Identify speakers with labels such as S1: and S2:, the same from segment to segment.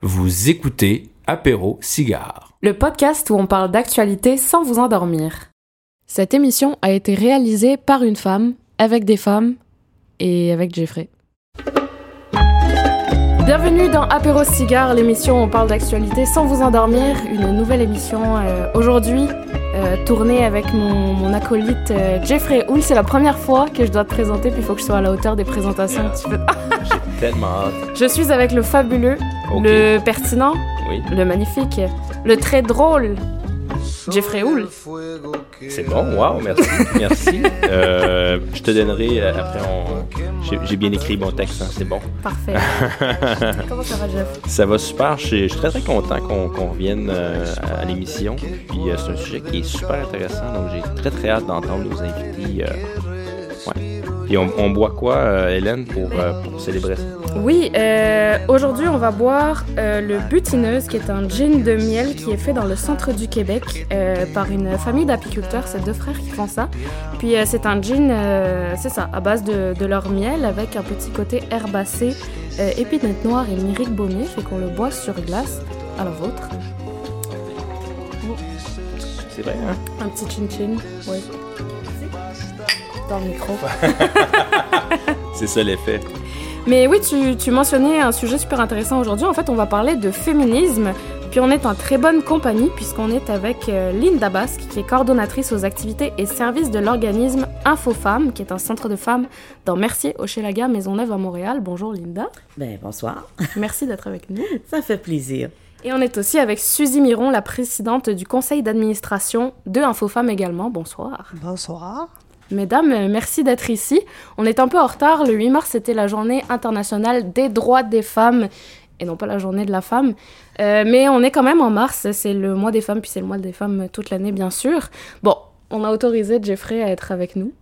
S1: Vous écoutez Apéro Cigare.
S2: le podcast où on parle d'actualité sans vous endormir. Cette émission a été réalisée par une femme, avec des femmes et avec Jeffrey. Bienvenue dans Apéro Cigare, l'émission où on parle d'actualité sans vous endormir. Une nouvelle émission euh, aujourd'hui, euh, tournée avec mon, mon acolyte euh, Jeffrey Hull. C'est la première fois que je dois te présenter, puis il faut que je sois à la hauteur des présentations. Tu peux-
S1: J'ai tellement hâte.
S2: Je suis avec le fabuleux, le pertinent,
S1: Oui.
S2: le magnifique, le très drôle, Jeffrey Hull.
S1: C'est bon, wow, merci. merci. Euh, je te donnerai euh, après. On... J'ai- bien écrit mon texte, hein, c'est bon.
S2: Parfait. Comment ça va, Jeff?
S1: Ça va super. Je suis, très très content qu'on revienne euh, à l'émission. Puis euh, c'est un sujet qui est super intéressant, donc j'ai très très hâte d'entendre nos invités. ouais. Puis on, on boit quoi, euh, Hélène, pour, euh, pour célébrer? Ça?
S2: Oui, euh, aujourd'hui, on va boire euh, le Butineuse, qui est un gin de miel qui est fait dans le centre du Québec par une famille d'apiculteurs. C'est deux frères qui font ça. Puis c'est un gin, c'est ça, à base de, de leur miel avec un petit côté herbacé, épinette noire et myrique baumier, fait qu'on le boit sur glace. À la vôtre.
S1: C'est vrai, hein?
S2: Un petit chin-chin, oui. Dans le micro.
S1: C'est ça l'effet.
S2: Mais oui, tu, tu mentionnais un sujet super intéressant aujourd'hui. En fait, on va parler de féminisme. Puis on est en très bonne compagnie puisqu'on est avec euh, Linda Basque, qui est coordonnatrice aux activités et services de l'organisme InfoFemmes, qui est un centre de femmes dans Mercier, Hochelaga, Maisonneuve à Montréal. Bonjour Linda.
S3: Ben, bonsoir.
S2: Merci d'être avec nous.
S3: Ça fait plaisir.
S2: Et on est aussi avec Suzy Miron, la présidente du conseil d'administration de InfoFemmes également. Bonsoir.
S4: Bonsoir.
S2: Mesdames, euh, merci d'être ici. On est un peu en retard. Le 8 mars, c'était la journée internationale des droits des femmes et non pas la journée de la femme. Euh, mais on est quand même en mars. C'est le mois des femmes, puis c'est le mois des femmes toute l'année, bien sûr. Bon, on a autorisé Jeffrey à être avec nous.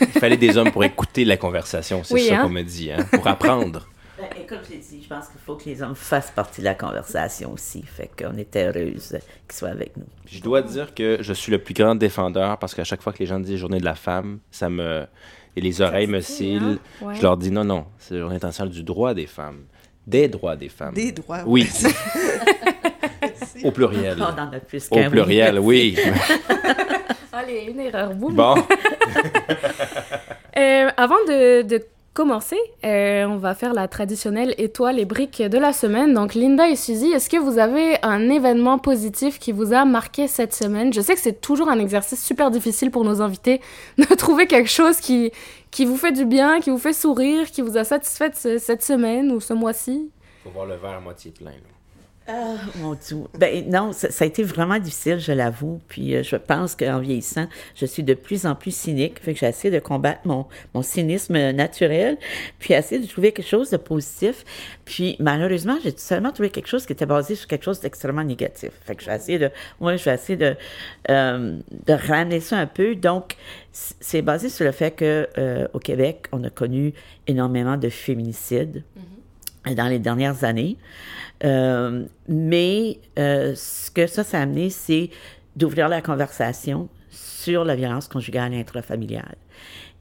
S1: Il fallait des hommes pour écouter la conversation, c'est
S2: Oui,
S1: ça
S2: hein?
S1: qu'on me dit, hein? Pour apprendre.
S3: Ben, et comme j'ai dit, je pense qu'il faut que les hommes fassent partie de la conversation aussi. Fait qu'on était heureuse qu'ils soient avec nous.
S1: Je dois dire que je suis le plus grand défendeur parce qu'à chaque fois que les gens disent journée de la femme, ça me. Et les oreilles me cillent.
S2: hein? Ouais.
S1: Je leur dis non, non, c'est la journée internationale du droit des femmes. Des droits des femmes.
S4: Des droits.
S1: Oui. Au pluriel.
S3: On en a plus
S1: Au
S3: qu'un. oui.
S1: pluriel, oui.
S2: Allez, une erreur, boum.
S1: bon,
S2: Euh, avant de, de commencer, euh, on va faire la traditionnelle étoile et briques de la semaine. Donc, Linda et Suzy, est-ce que vous avez un événement positif qui vous a marqué cette semaine? Je sais que c'est toujours un exercice super difficile pour nos invités de trouver quelque chose qui, qui vous fait du bien, qui vous fait sourire, qui vous a satisfait ce- cette semaine ou ce mois-ci.
S1: faut voir le verre à moitié plein.
S3: Ah, mon Dieu. Ben non, ça, a été vraiment difficile, je l'avoue. Puis euh, je pense qu'en vieillissant, je suis de plus en plus cynique. Fait que j'ai essayé de combattre mon, mon cynisme naturel, puis essayer de trouver quelque chose de positif. Puis malheureusement, j'ai seulement trouvé quelque chose qui était basé sur quelque chose d'extrêmement négatif. Fait que j'ai essayé de, moi, je vais essayer de, euh, de ramener ça un peu. Donc, c'est basé sur le fait que euh, au Québec, on a connu énormément de féminicides dans les dernières années. Euh, mais euh, ce que ça, ça a amené, c'est d'ouvrir la conversation sur la violence conjugale et intrafamiliale.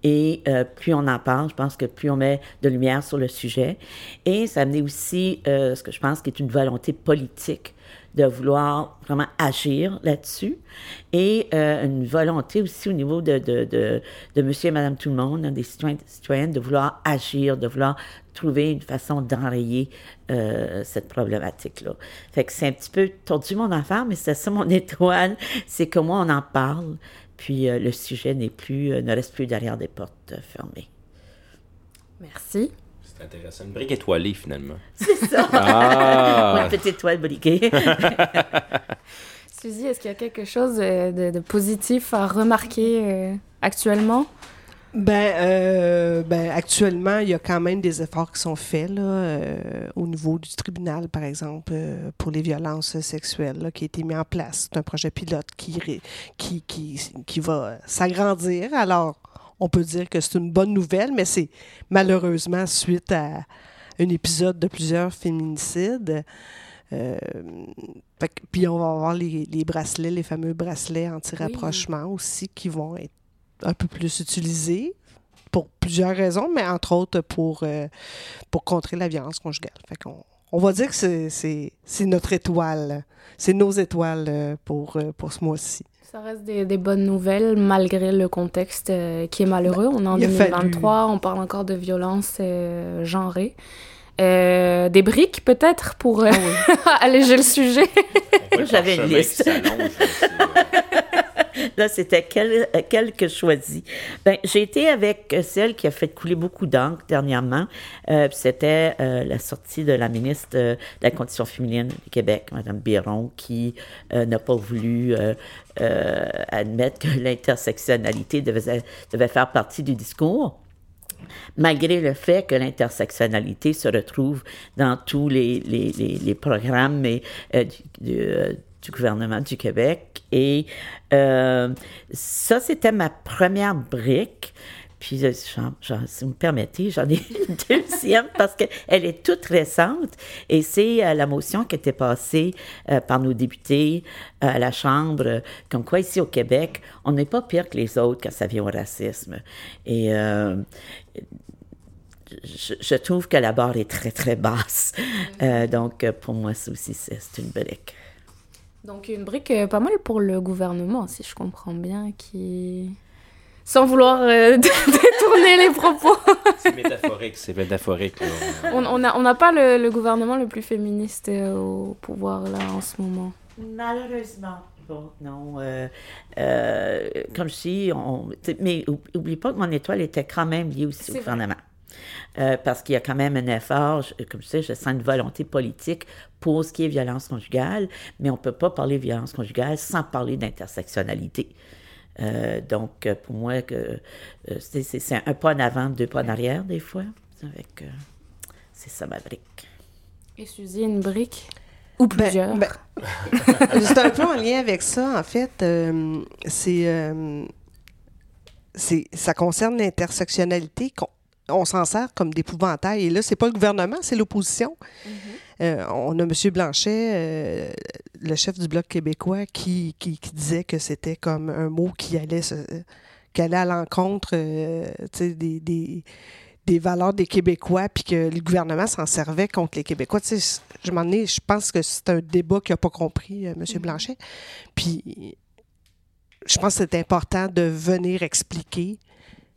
S3: Et euh, plus on en parle, je pense que plus on met de lumière sur le sujet. Et ça a amené aussi euh, ce que je pense qui est une volonté politique de vouloir vraiment agir là-dessus et une volonté aussi au niveau de, de, de, monsieur et madame tout le monde, des citoyens citoyennes, de vouloir agir, de vouloir trouver une façon d'enrayer euh, cette problématique-là. Fait que c'est un petit peu tordu mon affaire, mais c'est ça mon étoile, c'est que moi on en parle, puis euh, le sujet n'est plus, euh, ne reste plus derrière des portes euh, fermées.
S2: Merci.
S1: C'est intéressant. Une brique étoilée, finalement.
S3: C'est ça!
S1: Ah!
S3: Une petite étoile briquée.
S2: Suzy, est-ce qu'il y a quelque chose de, de- de positif à remarquer euh, actuellement?
S4: Ben, euh, ben, actuellement, il y a quand même des efforts qui sont faits là, euh, au niveau du tribunal, par exemple, euh, pour les violences sexuelles, là, qui a été mis en place. C'est un projet pilote qui, qui, qui, qui va s'agrandir. Alors, on peut dire que c'est une bonne nouvelle, mais c'est malheureusement suite à un épisode de plusieurs féminicides. Euh, fait puis on va avoir les, les bracelets, les fameux bracelets anti-rapprochement aussi qui vont être un peu plus utilisés pour plusieurs raisons, mais entre autres pour, euh, pour contrer la violence conjugale. Fait qu'on on va dire que c'est notre étoile. C'est nos étoiles pour, pour ce mois-ci.
S2: Ça reste des, des, bonnes nouvelles malgré le contexte qui est malheureux. On est en 2023, on parle encore de violence genrée. Euh, des briques, peut-être, pour euh, ah alléger le sujet.
S3: J'avais une liste. Là, c'était quel, quel, que. Ben, j'ai été avec celle qui a fait couler beaucoup d'encre dernièrement. Euh, c'était la sortie de la ministre de la Condition féminine du Québec, Mme Biron, qui n'a pas voulu admettre que l'intersectionnalité devait, faire partie du discours malgré le fait que l'intersectionnalité se retrouve dans tous les, programmes euh, euh, du, gouvernement du Québec. Et euh, ça, c'était ma première brique. Puis, euh, si vous me permettez, j'en ai une deuxième parce qu'elle est toute récente et c'est euh, la motion qui était passée euh, par nos députés à la Chambre, comme quoi ici au Québec, on n'est pas pire que les autres quand ça vient au racisme. Et je, trouve que la barre est très, très basse. Donc, pour moi, ça aussi, c'est une brique.
S2: Donc, une brique pas mal pour le gouvernement, si je comprends bien, qui sans vouloir euh, détourner les propos.
S1: c'est métaphorique, c'est métaphorique.
S2: On n'a on pas le, gouvernement le plus féministe euh, au pouvoir là en ce moment.
S3: Malheureusement. Bon, non. Euh, comme je dis, on, mais oublie pas que mon étoile était quand même liée aussi au gouvernement. Parce qu'il y a quand même un effort, comme je sais, je sens une volonté politique pour ce qui est violence conjugale, mais on ne peut pas parler de violence conjugale sans parler d'intersectionnalité. Euh, donc, euh, pour moi, que euh, c'est un pas en avant, deux pas en arrière, des fois. Avec, c'est ça ma brique.
S2: Et Suzy, une brique ou ben, plusieurs? Ben,
S4: c'est un peu en lien avec ça, en fait. c'est, c'est, ça concerne l'intersectionnalité. On, s'en sert comme d'épouvantail. Et là, c'est pas le gouvernement, c'est l'opposition. Mm-hmm. Euh, on a M. Blanchet, euh, le chef du Bloc québécois, qui, disait que c'était comme un mot qui allait, qui allait à l'encontre euh, des, des, valeurs des Québécois, puis que le gouvernement s'en servait contre les Québécois. je m'en ai, je pense que c'est un débat qu'il n'a pas compris, M. Mm-hmm. Blanchet. Puis je pense que c'est important de venir expliquer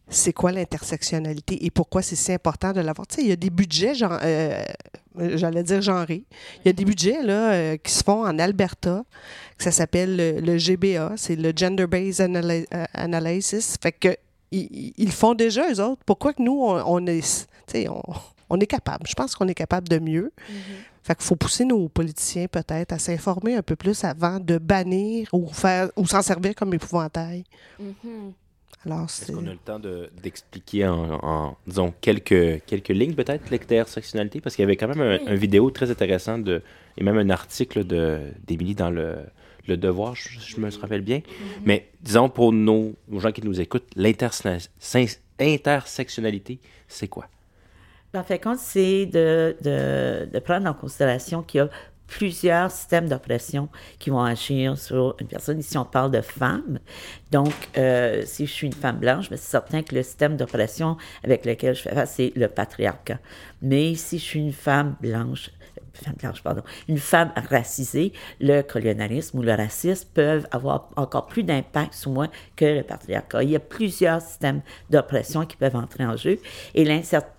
S4: c'est quoi l'intersectionnalité et pourquoi c'est si important de l'avoir? Tu sais, il y a des budgets, genre, euh, j'allais dire genrés. Il y a des budgets là, euh, qui se font en Alberta, que ça s'appelle le, GBA, c'est le Gender Based euh, Analysis. Fait que ils, font déjà, eux autres. Pourquoi que nous, on, est, on, on, est capable? Je pense qu'on est capable de mieux. Mm-hmm. Fait qu'il faut pousser nos politiciens peut-être à s'informer un peu plus avant de bannir ou faire ou s'en servir comme épouvantail. Mm-hmm.
S1: Est-ce qu'on a le temps d'expliquer en, disons, quelques, quelques lignes peut-être l'intersectionnalité? Parce qu'il y avait quand même un, vidéo très intéressant de, et même un article d'Émilie dans le, le Devoir, je, me rappelle bien. Mm-hmm. Mais disons pour nos, gens qui nous écoutent, l'intersectionnalité, c'est quoi?
S3: En fait, c'est de, de, de, prendre en considération qu'il y a plusieurs systèmes d'oppression qui vont agir sur une personne. Ici, on parle de femmes. Donc, euh, si je suis une femme blanche, c'est certain que le système d'oppression avec lequel je fais face, c'est le patriarcat. Mais si je suis une femme blanche, une femme racisée, le colonialisme ou le racisme peuvent avoir encore plus d'impact sur moi que le patriarcat. Il y a plusieurs systèmes d'oppression qui peuvent entrer en jeu et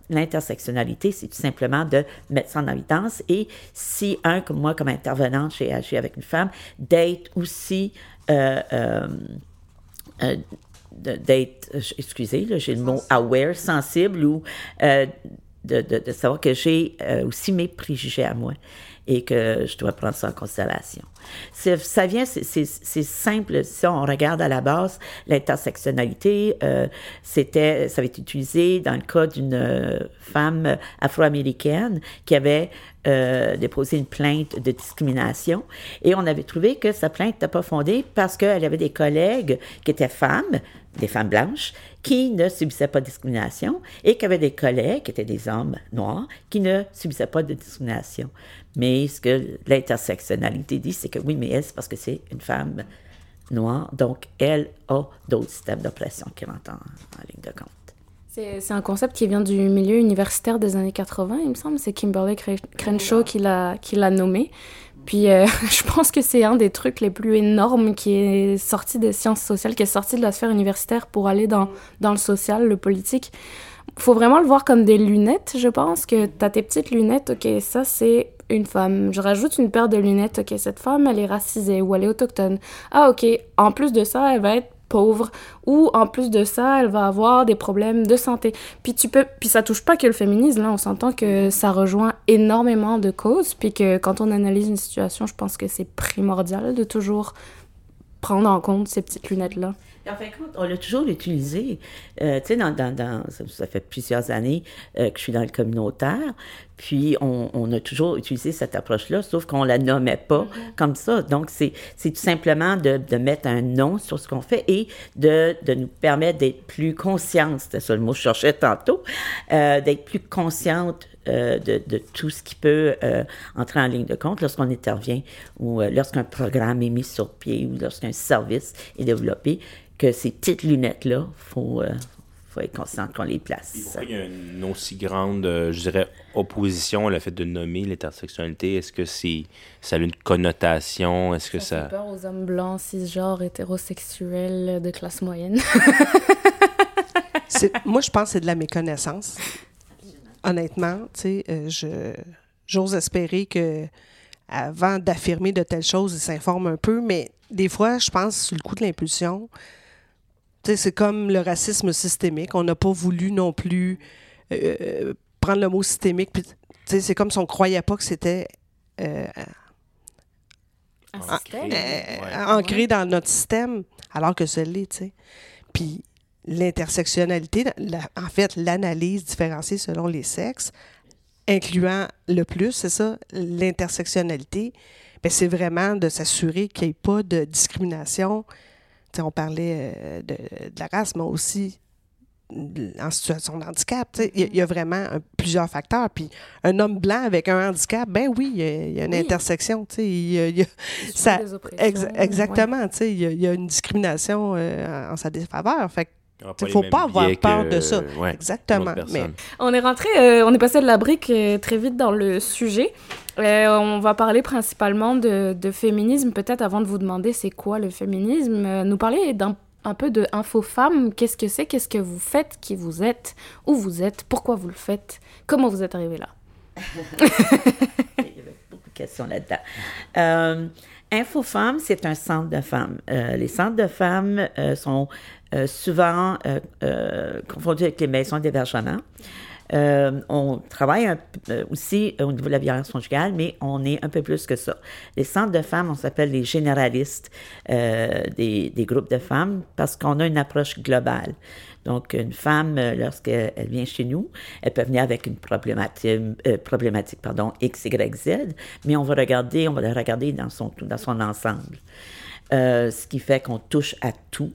S3: L'intersectionnalité, c'est tout simplement de mettre ça en évidence. Et si un, comme moi, comme intervenante, j'ai agi avec une femme, d'être aussi. Euh, euh, euh, d'être, excusez, j'ai le mot aware, sensible, ou de, savoir que j'ai aussi mes préjugés à moi et que je dois prendre ça en considération. Ça vient, c'est simple. Si on regarde à la base, l'intersectionnalité, euh, ça avait été utilisé dans le cas d'une euh, femme afro-américaine qui avait euh, déposé une plainte de discrimination et on avait trouvé que sa plainte n'était pas fondée parce qu'elle avait des collègues qui étaient femmes, des femmes blanches, qui ne subissaient pas de discrimination et qui avaient des collègues qui étaient des hommes noirs qui ne subissaient pas de discrimination. Mais ce que l'intersectionnalité dit, c'est que oui, mais elle, c'est parce que c'est une femme noire, donc elle a d'autres systèmes d'oppression qui rentrent en, ligne de compte.
S2: C'est un concept qui vient du milieu universitaire des années 80, il me semble. C'est Kimberly Crenshaw qui l'a nommé. Puis euh, je pense que c'est un des trucs les plus énormes qui est sorti des sciences sociales, qui est sorti de la sphère universitaire pour aller dans, dans le social, le politique. Faut vraiment le voir comme des lunettes, je pense, que t'as tes petites lunettes, ok, ça c'est une femme. Je rajoute une paire de lunettes, ok, cette femme elle est racisée ou elle est autochtone. Ah ok, en plus de ça, elle va être pauvre ou en plus de ça, elle va avoir des problèmes de santé. Puis tu peux puis ça touche pas que le féminisme là, on s'entend que ça rejoint énormément de causes puis que quand on analyse une situation, je pense que c'est primordial de toujours prendre en compte ces petites lunettes là.
S3: En fin de compte, on l'a toujours utilisé. Euh, tu sais, dans, dans, ça, fait plusieurs années euh, que je suis dans le communautaire, puis on, on a toujours utilisé cette approche-là, sauf qu'on la nommait pas mm-hmm. comme ça. Donc, c'est tout simplement de, de, mettre un nom sur ce qu'on fait et de, de nous permettre d'être plus conscientes, c'était ça le mot que je cherchais tantôt, euh, d'être plus conscientes euh, de, de, tout ce qui peut euh, entrer en ligne de compte lorsqu'on intervient ou euh, lorsqu'un programme est mis sur pied ou lorsqu'un service est développé que ces petites lunettes-là, il faut, euh, faut, être conscient qu'on les place.
S1: il y a une aussi grande, euh, je dirais, opposition à le fait de nommer l'intersectionnalité? Est-ce que c'est ça a une connotation? Est-ce que ça...
S2: ça... fait peur aux hommes blancs, cisgenres, hétérosexuels de classe moyenne?
S4: moi, je pense que c'est de la méconnaissance. Honnêtement, tu sais, euh, je j'ose espérer que avant d'affirmer de telles choses, ils s'informent un peu, mais des fois, je pense, sur le coup de l'impulsion, c'est comme le racisme systémique. On n'a pas voulu non plus euh, prendre le mot systémique. C'est comme si on ne croyait pas que c'était euh, ancré, dans notre système, alors que ce l'est. Puis l'intersectionnalité, en fait, l'analyse différenciée selon les sexes, incluant le plus, c'est ça, l'intersectionnalité, ben, c'est vraiment de s'assurer qu'il n'y ait pas de discrimination on parlait euh, de, la race, mais aussi en situation de handicap. Il y, a vraiment plusieurs facteurs. Puis un homme blanc avec un handicap, ben oui, il y a, une intersection. ça, exactement. Il y, a une discrimination euh, en sa défaveur. Fait il ne faut pas avoir peur de ça. Exactement. Mais...
S2: On est rentré, euh, on est passé de la brique très vite dans le sujet. Euh, on va parler principalement de, féminisme. Peut-être avant de vous demander c'est quoi le féminisme, euh, nous parler d'un un peu de Info. Qu'est-ce que c'est? Qu'est-ce que vous faites? Qui vous êtes? Où vous êtes? Pourquoi vous le faites? Comment vous êtes arrivé là?
S3: Il y avait beaucoup de questions là-dedans. Euh, c'est un centre de femmes. les centres de femmes sont souvent confondus avec les maisons d'hébergement. Euh, on travaille euh, aussi au niveau de la violence conjugale, mais on est un peu plus que ça. Les centres de femmes, on s'appelle les généralistes euh, des, des, groupes de femmes parce qu'on a une approche globale. Donc, une femme, lorsqu'elle vient chez nous, elle peut venir avec une problématique, problématique pardon, X, Y, Z, mais on va regarder, on va la regarder dans son, dans son ensemble. ce qui fait qu'on touche à tout.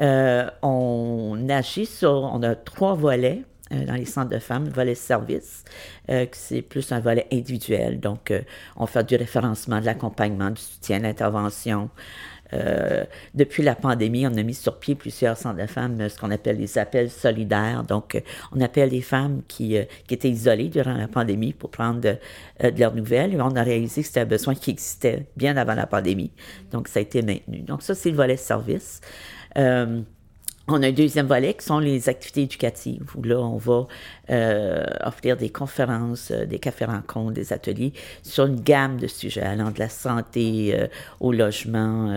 S3: on agit sur, on a trois volets euh, dans les centres de femmes, le volet service, euh, c'est plus un volet individuel. Donc, euh, on fait du référencement, de l'accompagnement, du soutien, de l'intervention. depuis la pandémie, on a mis sur pied plusieurs centres de femmes, ce qu'on appelle les appels solidaires. Donc, on appelle les femmes qui, qui étaient isolées durant la pandémie pour prendre de, de, leurs nouvelles. Et on a réalisé que c'était un besoin qui existait bien avant la pandémie. Donc, ça a été maintenu. Donc, ça, c'est le volet service. On a un deuxième volet qui sont les activités éducatives, où là, on va euh, offrir des conférences, euh, des cafés-rencontres, des ateliers sur une gamme de sujets allant de la santé euh, au logement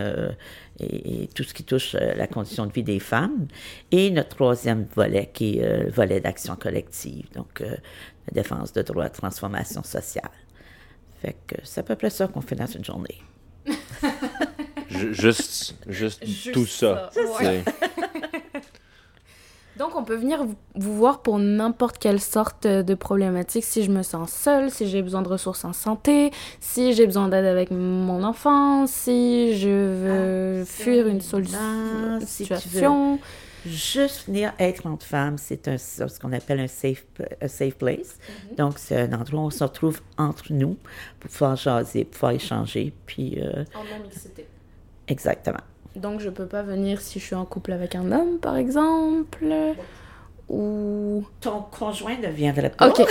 S3: et, tout ce qui touche la condition de vie des femmes. Et notre troisième volet qui est le volet d'action collective, donc la défense de droits transformation sociale. Fait que c'est à peu près ça qu'on fait dans une journée.
S1: juste, juste, tout ça.
S2: Donc, on peut venir vous voir pour n'importe quelle sorte de problématique. Si je me sens seule, si j'ai besoin de ressources en santé, si j'ai besoin d'aide avec mon enfant, si je veux ah, fuir une solution, situation.
S3: juste venir être entre femmes, c'est un, ce qu'on appelle un safe, safe place. Mhm. Donc, c'est un endroit où on se retrouve entre nous pour pouvoir jaser, pour pouvoir échanger. Puis,
S2: euh, en non-mixité.
S3: Exactement.
S2: Donc je peux pas venir si je suis en couple avec un homme, par exemple. ou...
S3: Ton conjoint ne viendrait pas.
S2: OK.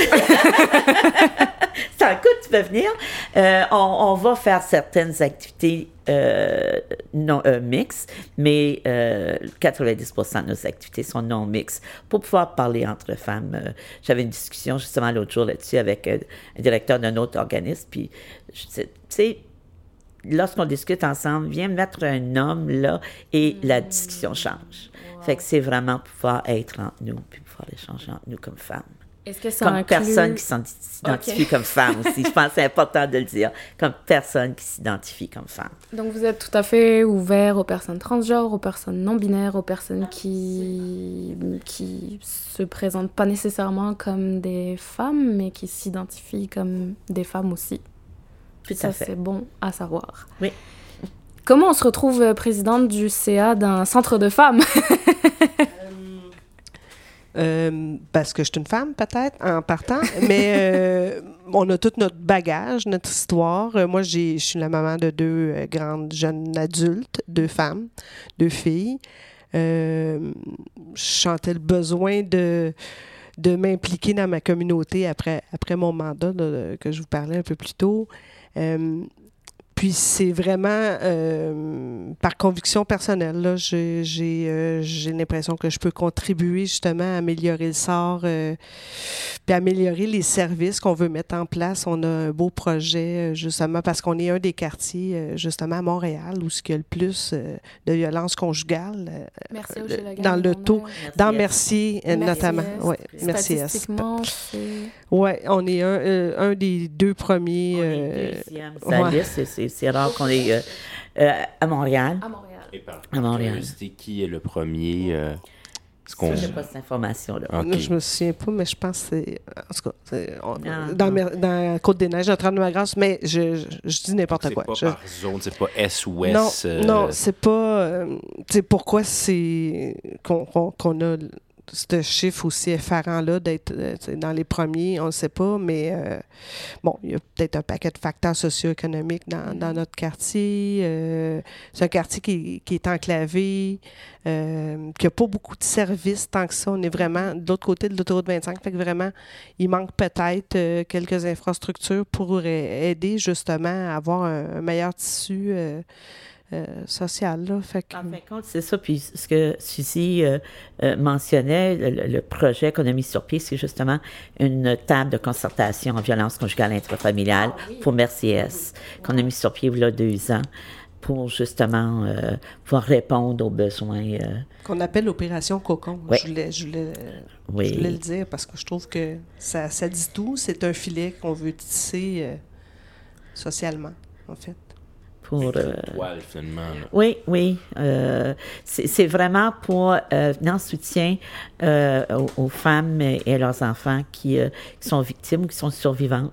S3: Un coup, tu peux venir. Euh, on, on va faire certaines activités euh, non euh, mixtes, mais euh, 90% de nos activités sont non mixtes pour pouvoir parler entre femmes. Euh, J'avais une discussion justement l'autre jour là-dessus avec euh, un directeur d'un autre organisme, puis je tu sais, lorsqu'on discute ensemble, viens mettre un homme là et la discussion change. Fait que c'est vraiment pouvoir être entre nous, puis pouvoir échanger entre nous comme femmes.
S2: Est-ce que ça
S3: Comme
S2: inclut...
S3: personne qui s'identifie comme femme aussi. Je pense que c'est important de le dire. Comme personne qui s'identifie comme femme.
S2: Donc vous êtes tout à fait ouvert aux personnes transgenres, aux personnes non binaires, aux personnes qui qui se présentent pas nécessairement comme des femmes, mais qui s'identifient comme des femmes aussi.
S3: Tout
S2: Ça
S3: à fait.
S2: c'est bon à savoir.
S3: Oui.
S2: Comment on se retrouve euh, présidente du CA d'un centre de femmes?
S4: Euh, parce que je suis une femme, peut-être, en partant. Mais euh, on a tout notre bagage, notre histoire. Euh, moi, j'ai- je suis la maman de deux euh, grandes jeunes adultes, deux femmes, deux filles. Euh, je sentais le besoin de, de m'impliquer dans ma communauté après, après mon mandat là, que je vous parlais un peu plus tôt. Euh, puis c'est vraiment euh, par conviction personnelle. Là, j'ai, j'ai, euh, j'ai l'impression que je peux contribuer justement à améliorer le sort, euh, puis améliorer les services qu'on veut mettre en place. On a un beau projet euh, justement parce qu'on est un des quartiers justement à Montréal où il y a le plus euh, de violence conjugale. euh,
S2: Merci
S4: Euh, dans le taux. dans
S3: Merci.
S4: Mercier,
S2: Merci,
S4: notamment.
S2: Est.
S4: Ouais, Merci. Est.
S2: Statistiquement, c'est
S4: Oui, on est un, euh, un des deux premiers.
S3: On
S4: euh,
S3: est deuxième. sur la
S4: ouais.
S3: liste, c'est- c'est c'est rare qu'on est euh, euh, à Montréal.
S2: à Montréal.
S1: Et par
S3: À Montréal.
S1: curiosité, qui est le premier euh, ce qu'on...
S3: Ça, j'ai pas cette information-là.
S1: Ok.
S4: Je me souviens pas, mais je pense que c'est. En tout cas, c'est- on-
S3: Ah,
S4: dans,
S3: non.
S4: Mer- dans Côte-des-Neiges, Notre-Dame-de-la-Grâce, mais je, je, je dis n'importe
S1: C'est
S4: quoi.
S1: pas
S4: Je-
S1: par zone, c'est pas S ou
S4: non,
S1: S. euh,
S4: non, c'est pas. euh, tu sais, pourquoi c'est. qu'on qu'on- qu'on a ce chiffre aussi effarant-là d'être euh, dans les premiers, on ne sait pas, mais euh, bon, il y a peut-être un paquet de facteurs socio-économiques dans, dans notre quartier. euh, c'est un quartier qui, qui est enclavé, euh, qui n'a pas beaucoup de services tant que ça. On est vraiment de l'autre côté de l'autoroute 25, fait que vraiment, il manque peut-être quelques infrastructures pour aider justement à avoir un, un meilleur tissu euh, euh, social. Là. Fait que,
S3: En fin de compte, c'est ça. Puis ce que Suzy euh, euh, mentionnait, le, le projet qu'on a mis sur pied, c'est justement une table de concertation en violence conjugale intrafamiliale pour Merciès, qu'on a mis sur pied il y a deux ans pour justement euh, pouvoir répondre aux besoins. euh,
S4: qu'on appelle l'opération Cocon. Je, voulais, je, voulais,
S3: oui.
S4: je voulais le dire parce que je trouve que ça, ça dit tout. C'est un filet qu'on veut tisser euh, socialement, en fait.
S3: Pour, euh,
S1: Toile, finalement. là.
S3: Oui, oui. euh, c'est vraiment pour euh, venir en soutien euh, aux, aux femmes et à leurs enfants qui, qui sont victimes ou qui sont survivantes.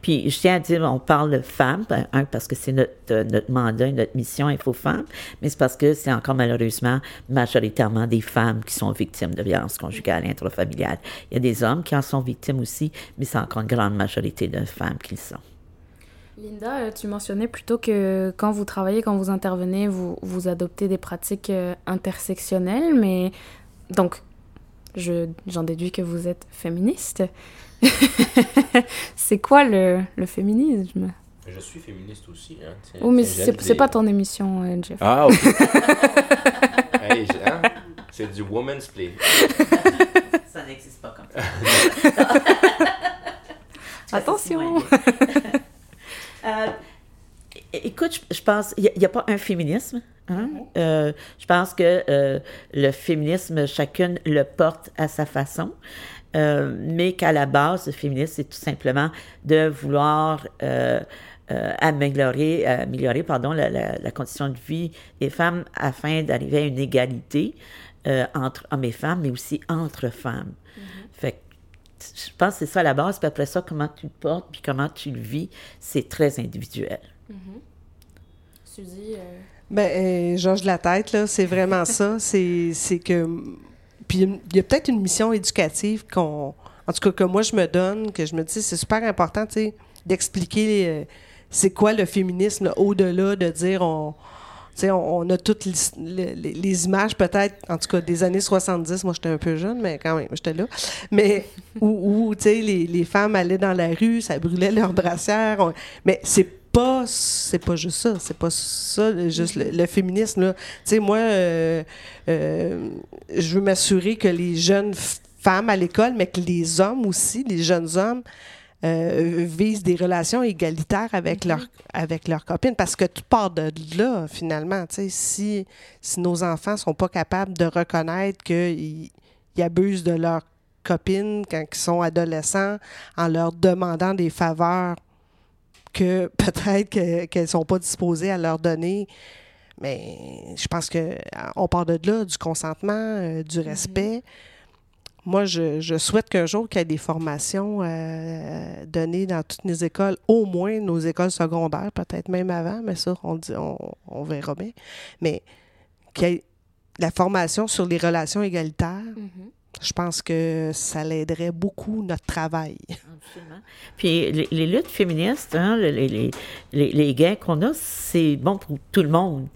S3: Puis je tiens à dire, on parle de femmes, ben, un, parce que c'est notre, notre mandat, notre mission Info Femmes, mais c'est parce que c'est encore malheureusement majoritairement des femmes qui sont victimes de violences conjugales et intrafamiliales. Il y a des hommes qui en sont victimes aussi, mais c'est encore une grande majorité de femmes qui le sont.
S2: Linda, euh, tu mentionnais plutôt que quand vous travaillez, quand vous intervenez, vous, vous adoptez des pratiques euh, intersectionnelles, mais donc je, j'en déduis que vous êtes féministe. c'est quoi le, le féminisme?
S1: Je suis féministe aussi. Hein,
S2: Oh, mais c'est,
S1: les-
S2: pas ton émission, euh, Jeff.
S1: Ah, ok. Hey, hein, C'est du woman's play.
S3: Ça n'existe pas comme ça.
S2: Attention!
S3: Euh, écoute, je, je pense, il n'y a, pas un féminisme. hein? Euh, je pense que euh, le féminisme, chacune le porte à sa façon, mais qu'à la base, le féminisme, c'est tout simplement de vouloir améliorer, améliorer pardon, la, la- la condition de vie des femmes afin d'arriver à une égalité entre hommes et femmes, mais aussi entre femmes. Je pense que c'est ça à la base, puis après ça, comment tu le portes, puis comment tu le vis, c'est très individuel.
S2: Suzy, euh,
S4: Ben, euh, Georges de la tête, là, c'est vraiment ça. C'est c'est que. Puis il y a peut-être une mission éducative qu'on. En tout cas, que moi, je me donne, que je me dis, c'est super important, tu sais, d'expliquer euh, c'est quoi le féminisme là, au-delà de dire on. On, on a toutes les, les- les images, peut-être, en tout cas, des années 70. Moi, j'étais un peu jeune, mais quand même, j'étais là. Mais où, où, tu sais, les, les femmes allaient dans la rue, ça brûlait leurs brassières. on- mais c'est pas c'est pas juste ça c'est pas ça le- juste le, le féminisme là tu sais moi euh, euh, je veux m'assurer que les jeunes femmes à l'école mais que les hommes aussi les jeunes hommes euh, visent des relations égalitaires avec leur avec leurs copines parce que tout part de là finalement si si nos enfants sont pas capables de reconnaître qu'ils ils abusent de leurs copines quand ils sont adolescents en leur demandant des faveurs que peut-être que- qu'elles sont pas disposées à leur donner. Mais je pense que on part de là, du consentement, euh, du respect. Moi, je, je souhaite qu'un jour qu'il y ait des formations euh, données dans toutes les écoles, au moins nos écoles secondaires, peut-être même avant, mais ça, on, dit, on, verra bien. Mais qu'il y ait la formation sur les relations égalitaires, je pense que ça l'aiderait beaucoup notre travail.
S3: Absolument. Puis les, luttes féministes, hein, les, gains qu'on a, c'est bon pour tout le monde.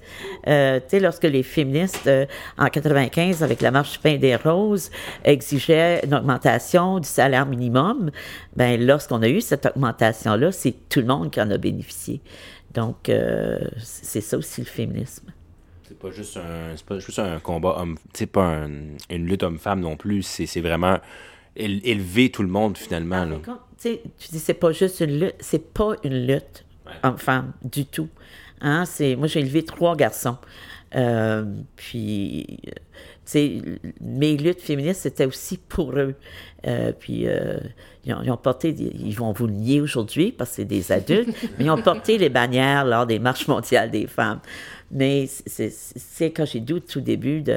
S3: Euh, tu sais, lorsque les féministes, euh, en 95, avec la marche pain des roses, exigeaient une augmentation du salaire minimum, ben lorsqu'on a eu cette augmentation-là, c'est tout le monde qui en a bénéficié. Donc, euh, c'est ça aussi le féminisme.
S1: C'est pas juste un, c'est pas juste un combat homme, c'est pas un- une lutte homme-femme non plus. C'est, c'est vraiment éle- élever tout le monde finalement. Là.
S3: Mais quand, tu dis c'est pas juste une lutte, c'est pas une lutte homme-femme du tout. Hein, c'est, moi, j'ai élevé trois garçons. Euh, puis, mes luttes féministes, c'était aussi pour eux. Euh, puis, euh, ils, ont, ils ont porté, des- ils vont vous le nier aujourd'hui parce que c'est des adultes, mais ils ont porté les bannières lors des marches mondiales des femmes. Mais c'est, quand j'ai dit au tout début de,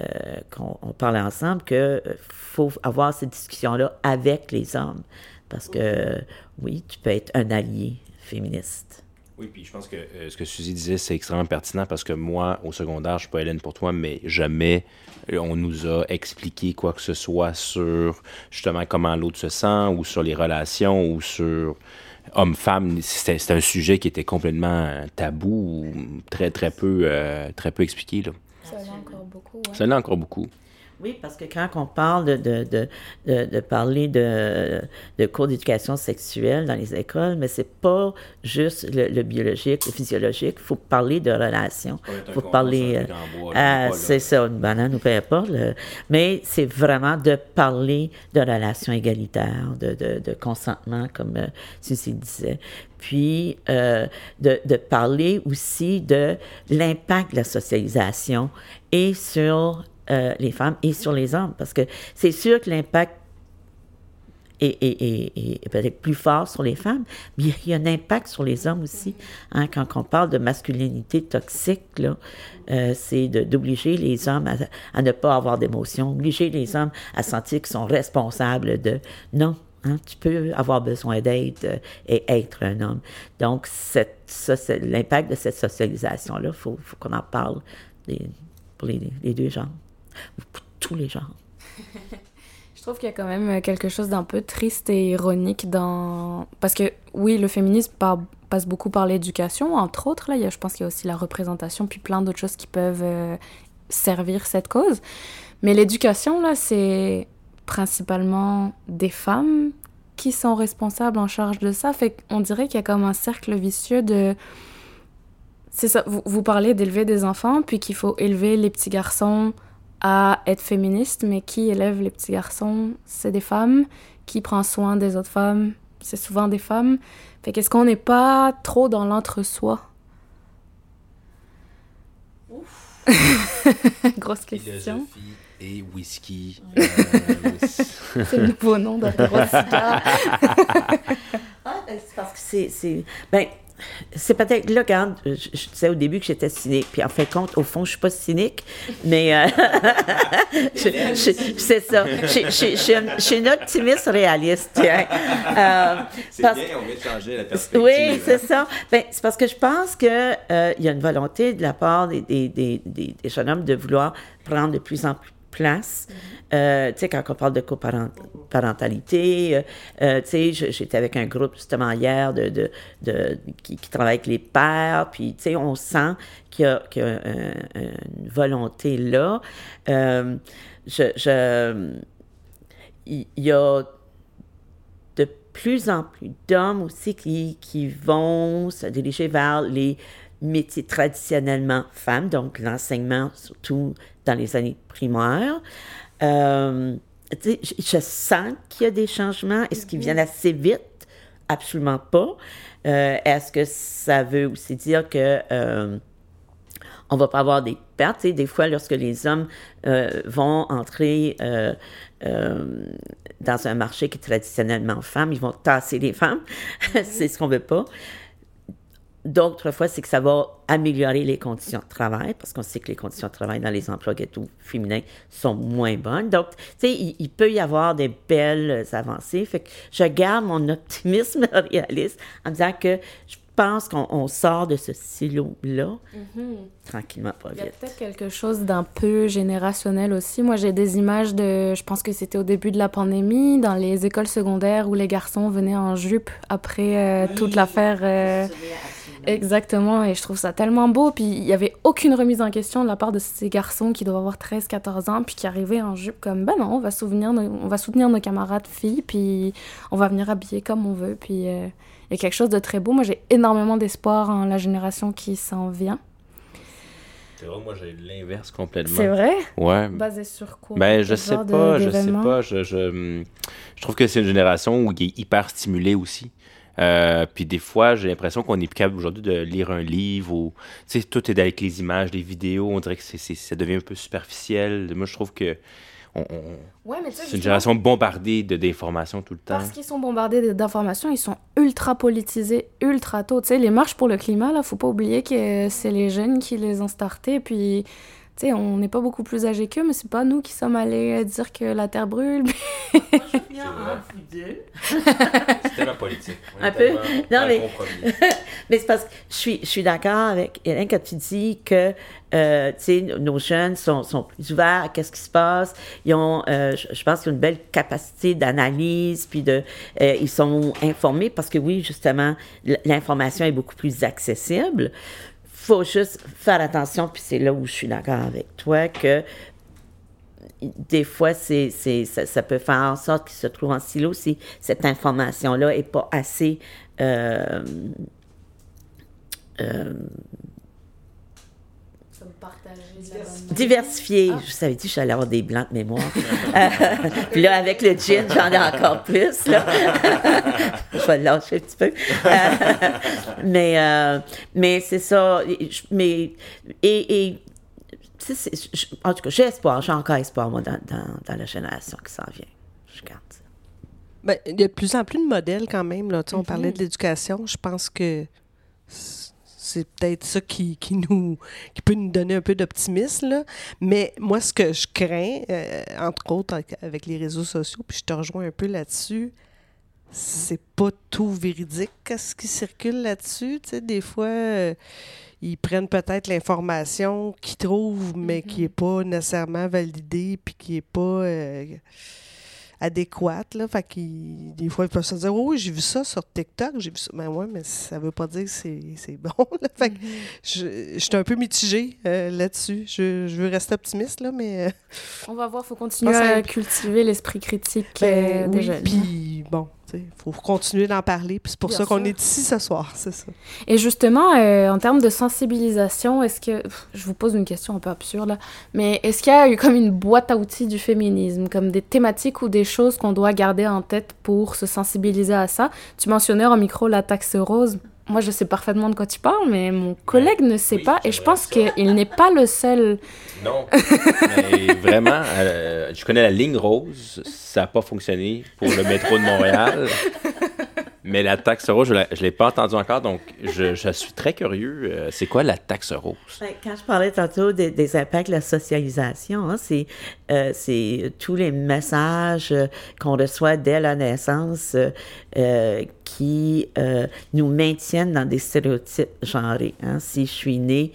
S3: euh, qu'on on parlait ensemble euh, faut avoir cette discussion-là avec les hommes. Parce que, oui, tu peux être un allié féministe.
S1: Oui, puis je pense que euh, ce que Suzy disait, c'est extrêmement pertinent parce que moi, au secondaire, je suis pas Hélène pour toi, mais jamais euh, on nous a expliqué quoi que ce soit sur justement comment l'autre se sent ou sur les relations ou sur homme-femme. C'était un sujet qui était complètement tabou ou très, très peu, euh, très peu expliqué. Là.
S2: Ça l'est encore beaucoup. ouais.
S1: Ça l'est encore beaucoup.
S3: Oui, parce que quand on parle de, de, de, de, de parler de, de cours d'éducation sexuelle dans les écoles, mais c'est pas juste le, le biologique, le physiologique. Il faut parler de relations. Il faut parler. euh, ah, c'est ça, une banane ou peu importe. le- mais c'est vraiment de parler de relations égalitaires, de, de, de consentement, comme euh, Suzy disait. Puis euh, de, de parler aussi de l'impact de la socialisation et sur euh, les femmes et sur les hommes. Parce que c'est sûr que l'impact est, peut-être plus fort sur les femmes, mais il y a un impact sur les hommes aussi. Hein, quand on parle de masculinité toxique, euh, c'est d'obliger les hommes à, ne pas avoir d'émotions, obliger les hommes à sentir qu'ils sont responsables de non. hein, tu peux avoir besoin d'aide euh, et être un homme. Donc, c'est l'impact de cette socialisation-là, il faut, qu'on en parle des- pour les, deux genres, pour tous les genres.
S2: Je trouve qu'il y a quand même quelque chose d'un peu triste et ironique dans... Parce que oui, le féminisme passe beaucoup par l'éducation, entre autres. Là, il y a, je pense qu'il y a aussi la représentation, puis plein d'autres choses qui peuvent euh, servir cette cause. Mais l'éducation, là, c'est principalement des femmes qui sont responsables en charge de ça. Fait qu'on dirait qu'il y a comme un cercle vicieux de... C'est ça, vous, vous parlez d'élever des enfants, puis qu'il faut élever les petits garçons à être féministe, mais qui élève les petits garçons, c'est des femmes. Qui prend soin des autres femmes, c'est souvent des femmes. Fait qu'est-ce qu'on n'est pas trop dans l'entre-soi? Grosse question.
S1: et whisky.
S2: C'est le nouveau nom d'apéro-cigare.
S3: Ah, ben, c'est parce que c'est. c'est- Ben, c'est peut-être là, regarde, je, je disais au début que j'étais cynique, puis en fin de compte, au fond, je suis pas cynique, mais euh, c'est ça. Je, suis une- optimiste réaliste, tiens. Euh, parce-
S1: on vient de changer la perspective.
S3: oui, c'est ça. Ben, c'est parce que je pense qu'il y a une volonté de la part des, des, des, des- des jeunes hommes de vouloir prendre de plus en plus place. Euh, tu sais, quand on parle de coparentalité, euh, euh, tu sais, j'étais avec un groupe justement hier de, de, de qui, qui, travaille avec les pères, puis tu sais, on sent qu'il y a, qu y a une volonté là. je, je, il y a de plus en plus d'hommes aussi qui, qui vont se diriger vers les métiers traditionnellement femmes, donc l'enseignement, surtout dans les années primaires. Euh, je sens qu'il y a des changements. Est-ce qu'ils viennent assez vite? Absolument pas. Euh, est-ce que ça veut aussi dire que euh, on va pas avoir des pertes? des fois, lorsque les hommes euh, vont entrer dans un marché qui est traditionnellement femme, ils vont tasser les femmes. C'est ce qu'on veut pas. D'autres fois, c'est que ça va améliorer les conditions de travail, parce qu'on sait que les conditions de travail dans les emplois ghetto féminins sont moins bonnes. Donc, tu sais, il, peut y avoir des belles avancées. Fait que je garde mon optimisme réaliste en disant que je pense qu'on sort de ce silo-là mm-hmm. tranquillement, pas vite.
S2: Il y a peut-être quelque chose d'un peu générationnel aussi. Moi, j'ai des images de, je pense que c'était au début de la pandémie, dans les écoles secondaires où les garçons venaient en jupe après euh, toute l'affaire. Euh, Exactement, et je trouve ça tellement beau. Puis il n'y avait aucune remise en question de la part de ces garçons qui doivent avoir 13-14 ans, puis qui arrivaient en jupe comme, ben non, on va, souvenir on va soutenir nos camarades filles, puis on va venir habiller comme on veut. Puis euh, il y a quelque chose de très beau. Moi, j'ai énormément d'espoir en la génération qui s'en vient.
S1: C'est vrai, moi j'ai l'inverse complètement.
S2: C'est vrai?
S1: Ouais.
S2: Basé sur quoi?
S1: Ben, je sais pas, je sais pas. Je, je, je trouve que c'est une génération où il est hyper stimulé aussi. Euh, puis des fois, j'ai l'impression qu'on est plus capable aujourd'hui de lire un livre ou, tu sais, tout est avec les images, les vidéos. On dirait que c'est, ça devient un peu superficiel. Moi, je trouve que on, c'est une génération bombardée de, d'informations tout le temps.
S2: Parce qu'ils sont bombardés d'informations, ils sont ultra politisés, ultra tôt. Tu sais, les marches pour le climat, là, faut pas oublier que c'est les jeunes qui les ont startés. Puis sais, on n'est pas beaucoup plus âgés qu'eux, mais c'est pas nous qui sommes allés dire que la Terre brûle.
S1: C'était la politique.
S3: Un peu. Non, mais, mais c'est parce que je suis, je suis d'accord avec Hélène quand tu dis que euh, nos jeunes sont, sont plus ouverts à ce qui se passe. Ils ont, euh, je, pense qu'ils ont une belle capacité d'analyse, puis de, euh, ils sont informés parce que oui, justement, l'information est beaucoup plus accessible faut juste faire attention, puis c'est là où je suis d'accord avec toi, que des fois, c'est, ça, ça, peut faire en sorte qu'il se trouve en silo si cette information-là n'est pas assez euh, euh, Diversifié. Je savais dit que j'allais avoir des blancs de mémoire? Euh, puis là, avec le gin, j'en ai encore plus. Là. je vais le lâcher un petit peu. Euh, mais euh, mais c'est ça. Mais, et, et en tout cas, j'ai espoir. J'ai encore espoir, moi, dans, dans, dans la génération qui s'en vient. Je garde ça.
S4: Ben, il y a de plus en plus de modèles quand même. Là. On parlait mm-hmm. de l'éducation. Je pense que c'est peut-être ça qui, nous qui peut nous donner un peu d'optimisme. Mais moi, ce que je crains, euh, entre autres avec, les réseaux sociaux, puis je te rejoins un peu là-dessus, c'est pas tout véridique ce qui circule là-dessus. Tu sais, des fois, euh, ils prennent peut-être l'information qu'ils trouvent, mais qui n'est mm-hmm. pas nécessairement validée, puis qui n'est pas. Euh, adéquate. Là. Fait qu'ils, des fois, ils peuvent se dire Oh oui, j'ai vu ça sur TikTok, j'ai vu ça. Mais ben ouais, mais ça veut pas dire que c'est, c'est bon. Fait que mm-hmm. je, suis un peu mitigée euh, là-dessus. Je, je, veux rester optimiste, là, mais. Euh,
S2: On va voir, il faut continuer à cultiver l'esprit critique ben, euh,
S4: oui, Puis bon, il faut continuer d'en parler, puis c'est pour ça qu'on est ici ce soir, c'est ça.
S2: Et justement, euh, en termes de sensibilisation, est-ce que... je vous pose une question un peu absurde, là, mais est-ce qu'il y a eu comme une boîte à outils du féminisme, comme des thématiques ou des choses qu'on doit garder en tête pour se sensibiliser à ça? Tu mentionnais en micro la taxe rose moi, je sais parfaitement de quoi tu parles, mais mon collègue ne sait pas, et je pense qu'il n'est pas le seul.
S1: Non, mais vraiment, euh, je connais la ligne rose, ça n'a pas fonctionné pour le métro de Montréal. Mais la taxe rose, je ne l'ai pas entendue encore, donc je, suis très curieux. Euh, c'est quoi la taxe rose?
S3: Ben, quand je parlais tantôt des, impacts de la socialisation, hein, euh, c'est tous les messages qu'on reçoit dès la naissance qui nous maintiennent dans des stéréotypes genrés. Hein. Si je suis née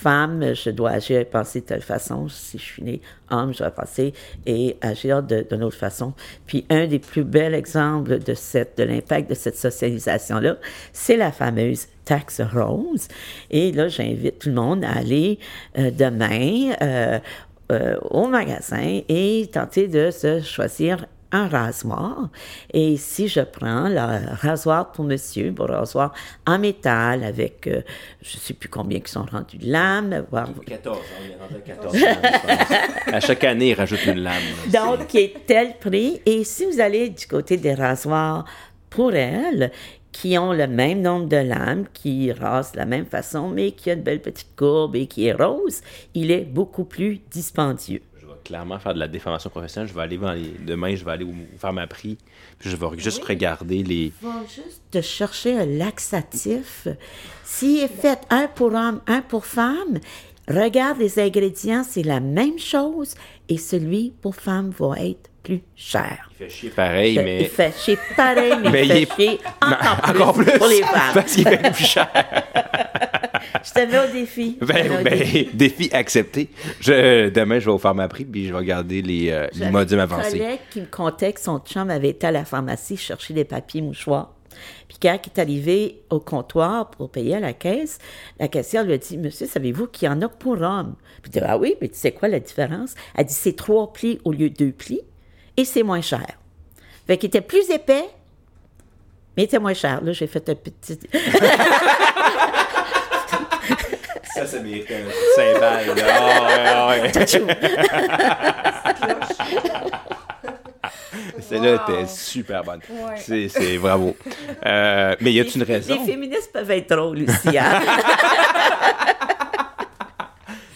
S3: femme, je dois agir et penser de telle façon. Si je suis né homme, je dois penser et agir d'une autre façon. Puis un des plus bels exemples de, cette, de l'impact de cette socialisation-là, c'est la fameuse taxe rose. Et là, j'invite tout le monde à aller euh, demain euh, euh, au magasin et tenter de se choisir un rasoir. Et si je prends le rasoir pour monsieur, un rasoir en métal avec, euh, je ne sais plus combien qui sont rendus de lames, voire
S1: 14, on est rendu à 14 lames, je pense. À chaque année, ils rajoutent une lame. là.
S3: Donc, qui est tel prix. Et si vous allez du côté des rasoirs pour elles, qui ont le même nombre de lames, qui rasent de la même façon, mais qui a une belle petite courbe et qui est rose, il est beaucoup plus dispendieux.
S1: Clairement faire de la déformation professionnelle. Je vais aller dans les- demain, je vais aller faire ma prix. Puis je vais juste regarder les.
S3: Ils vont juste de chercher un laxatif. S'il est fait un pour homme, un pour femme, regarde les ingrédients, c'est la même chose et celui pour femme va être plus cher.
S1: Il fait chier pareil,
S3: Il
S1: mais.
S3: fait chier pareil, mais,
S1: mais
S3: il fait chier encore, plus pour les femmes.
S1: parce qu'il fait plus cher.
S3: Je te mets au défi.
S1: Ben,
S3: au
S1: ben,
S3: défi.
S1: défi accepté. Je, demain, je vais vous faire ma prix, puis je vais regarder les, euh, les modules
S3: un
S1: avancés.
S3: collègue qui me contait que son chum avait été à la pharmacie chercher des papiers mouchoirs. Puis quand il est arrivé au comptoir pour payer à la caisse, la caissière lui a dit Monsieur, savez-vous qu'il y en a pour hommes Puis il dit Ah oui, mais tu sais quoi la différence Elle dit C'est trois plis au lieu de deux plis et c'est moins cher. Fait qu'il était plus épais, mais il était moins cher. Là, j'ai fait un petit.
S1: Ça, ça mérite un cymbale. là. Ah, ouais, ouais. Celle-là était super bonne.
S2: Ouais.
S1: C'est, c'est bravo. Euh, mais y a-t-il une
S3: Les
S1: raison?
S3: féministes peuvent être drôles aussi. Hein?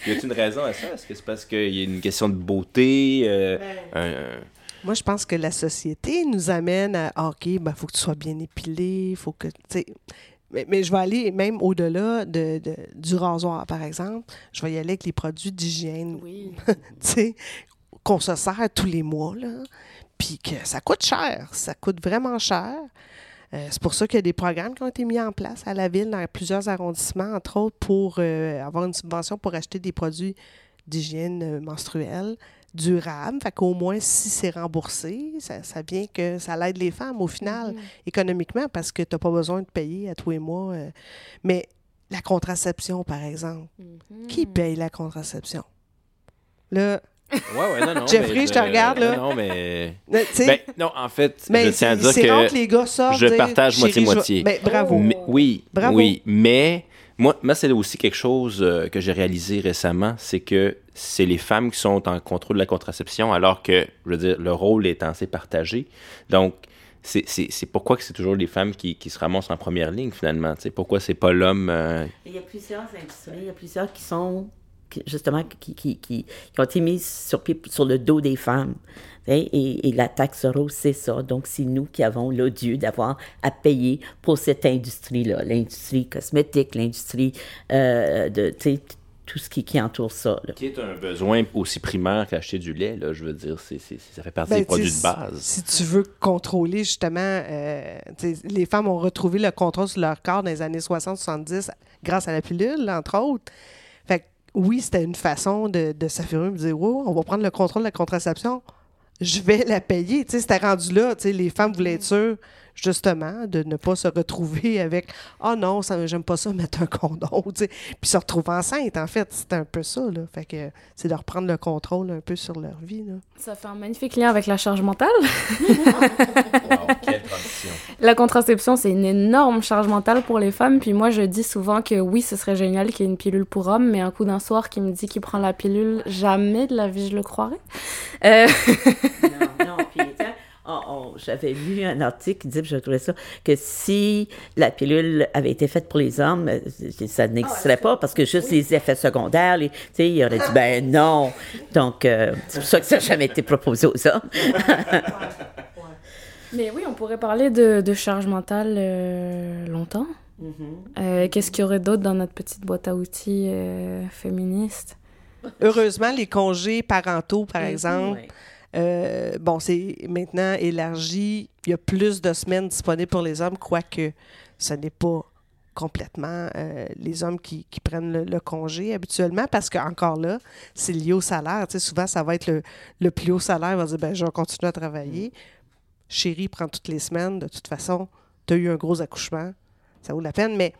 S1: Y a-t-il une raison à ça? Est-ce que c'est parce qu'il y a une question de beauté? euh, un-
S4: Moi, je pense que la société nous amène à OK, il faut que tu sois bien épilé, faut que. Mais, mais je vais aller même au-delà de, de- du rasoir, par exemple. Je vais y aller avec les produits d'hygiène,
S2: Oui.
S4: tu sais, qu'on se sert tous les mois, là. Puis que ça coûte cher. Ça coûte vraiment cher. Euh, c'est pour ça qu'il y a des programmes qui ont été mis en place à la ville dans plusieurs arrondissements, entre autres, pour euh, avoir une subvention pour acheter des produits d'hygiène euh, menstruelle durables. Fait qu'au moins, si c'est remboursé, ça, ça vient que ça l'aide les femmes au final, économiquement, parce que tu n'as pas besoin de payer à tous les mois. euh. Mais la contraception, par exemple,
S2: Mhm.
S4: qui paye la contraception? Là,
S1: Ouais, ouais, non, non.
S4: Jeffrey,
S1: mais
S4: je te regarde, là.
S1: Non, mais. Ben, non, en fait,
S4: mais
S1: je tiens à
S4: c'est
S1: dire
S4: que
S1: que.
S4: les gars sortent
S1: je partage moitié-moitié.
S4: Ben, bravo.
S1: Mais- oui,
S4: Bravo.
S1: oui, mais moi, moi c'est aussi quelque chose euh, que j'ai réalisé récemment, c'est que c'est les femmes qui sont en contrôle de la contraception, alors que, je veux dire, le rôle est assez partagé. Donc, c'est pourquoi que c'est toujours les femmes qui, qui se ramassent en première ligne, finalement. tu sais. Pourquoi c'est pas l'homme... euh,
S3: Il y a plusieurs industries, il y a plusieurs qui sont, justement, qui, qui, qui, qui ont été mises sur pied sur le dos des femmes. Et, et la taxe rose, c'est ça. Donc, c'est nous qui avons l'odieux d'avoir à payer pour cette industrie-là. L'industrie cosmétique, l'industrie euh, de, tu sais, tout ce qui, qui entoure ça. là.
S1: qui est un besoin aussi primaire qu'acheter du lait, là, je veux dire, c'est c'est- ça fait partie
S4: Ben,
S1: des produits de base.
S4: Si, si tu veux contrôler, justement, euh, les femmes ont retrouvé le contrôle sur leur corps dans les années 60-70 grâce à la pilule, entre autres. Oui, c'était une façon de, s'affirmer, de dire, oh, on va prendre le contrôle de la contraception, je vais la payer. Tu sais, c'était rendu là. Tu sais, les femmes voulaient être sûres, justement, de ne pas se retrouver avec, ah non, ça, j'aime pas ça, mettre un condom. tu sais. Puis se retrouver enceinte, en fait. C'était un peu ça. Là. Fait que c'est de reprendre le contrôle un peu sur leur vie. Là.
S2: Ça fait un magnifique lien avec la charge mentale.
S1: Wow, quelle transition.
S2: La contraception, c'est une énorme charge mentale pour les femmes. Puis moi, je dis souvent que oui, ce serait génial qu'il y ait une pilule pour hommes, mais un coup d'un soir qui me dit qu'il prend la pilule, jamais de la vie je le croirais. Euh,
S3: Non, non, puis, on- on- j'avais lu un article qui disait, puis je trouvais ça, que si la pilule avait été faite pour les hommes, euh, ça n'existerait pas parce que juste les effets secondaires, les- tu sais, il aurait dit, ben non. Donc, euh, c'est pour ça que ça n'a jamais été proposé aux hommes.
S2: Mais oui, on pourrait parler de, de charge mentale euh, longtemps. Euh, Qu'est-ce qu'il y aurait d'autre dans notre petite boîte à outils euh, féministe?
S4: Heureusement, les congés parentaux, par exemple,
S3: Ouais.
S4: Euh, bon, c'est maintenant élargi. Il y a plus de semaines disponibles pour les hommes, quoique ce n'est pas complètement euh, les hommes qui, prennent le, congé habituellement parce qu'encore là, c'est lié au salaire. Tu sais, souvent, ça va être le, plus haut salaire. Il va dire ben, je vais continuer à travailler. Chérie prend toutes les semaines. De toute façon, tu as eu un gros accouchement. Ça vaut la peine. Mais,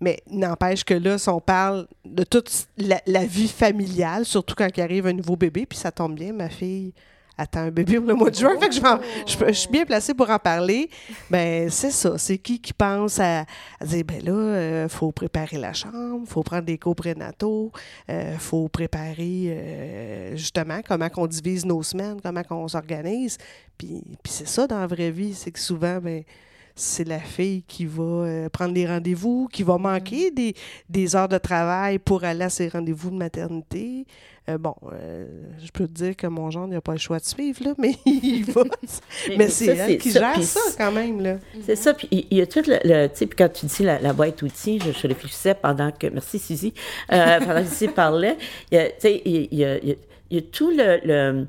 S4: mais n'empêche que là, si on parle de toute la, la vie familiale, surtout quand il arrive un nouveau bébé, puis ça tombe bien, ma fille attends un bébé pour le mois de juin. Fait que je, suis bien placée pour en parler. Ben c'est ça. C'est qui qui pense à, dire, ben là, il euh, faut préparer la chambre, il faut prendre des cours prénataux, il euh, faut préparer euh, justement comment on divise nos semaines, comment on s'organise. Puis, puis c'est ça dans la vraie vie, c'est que souvent, ben c'est la fille qui va euh, prendre les rendez-vous, qui va manquer mm. des, des, heures de travail pour aller à ses rendez-vous de maternité. Euh, bon, euh, je peux te dire que mon genre n'a pas le choix de suivre, là, mais il va. mais, c'est elle qui gère ça, quand même. là.
S3: C'est ça. Puis il y a tout le. tu sais, quand tu dis la, boîte outils, je, je, réfléchissais pendant que. Merci, Suzy. pendant que Suzy parlait. Tu sais, il y a, il y a tout le le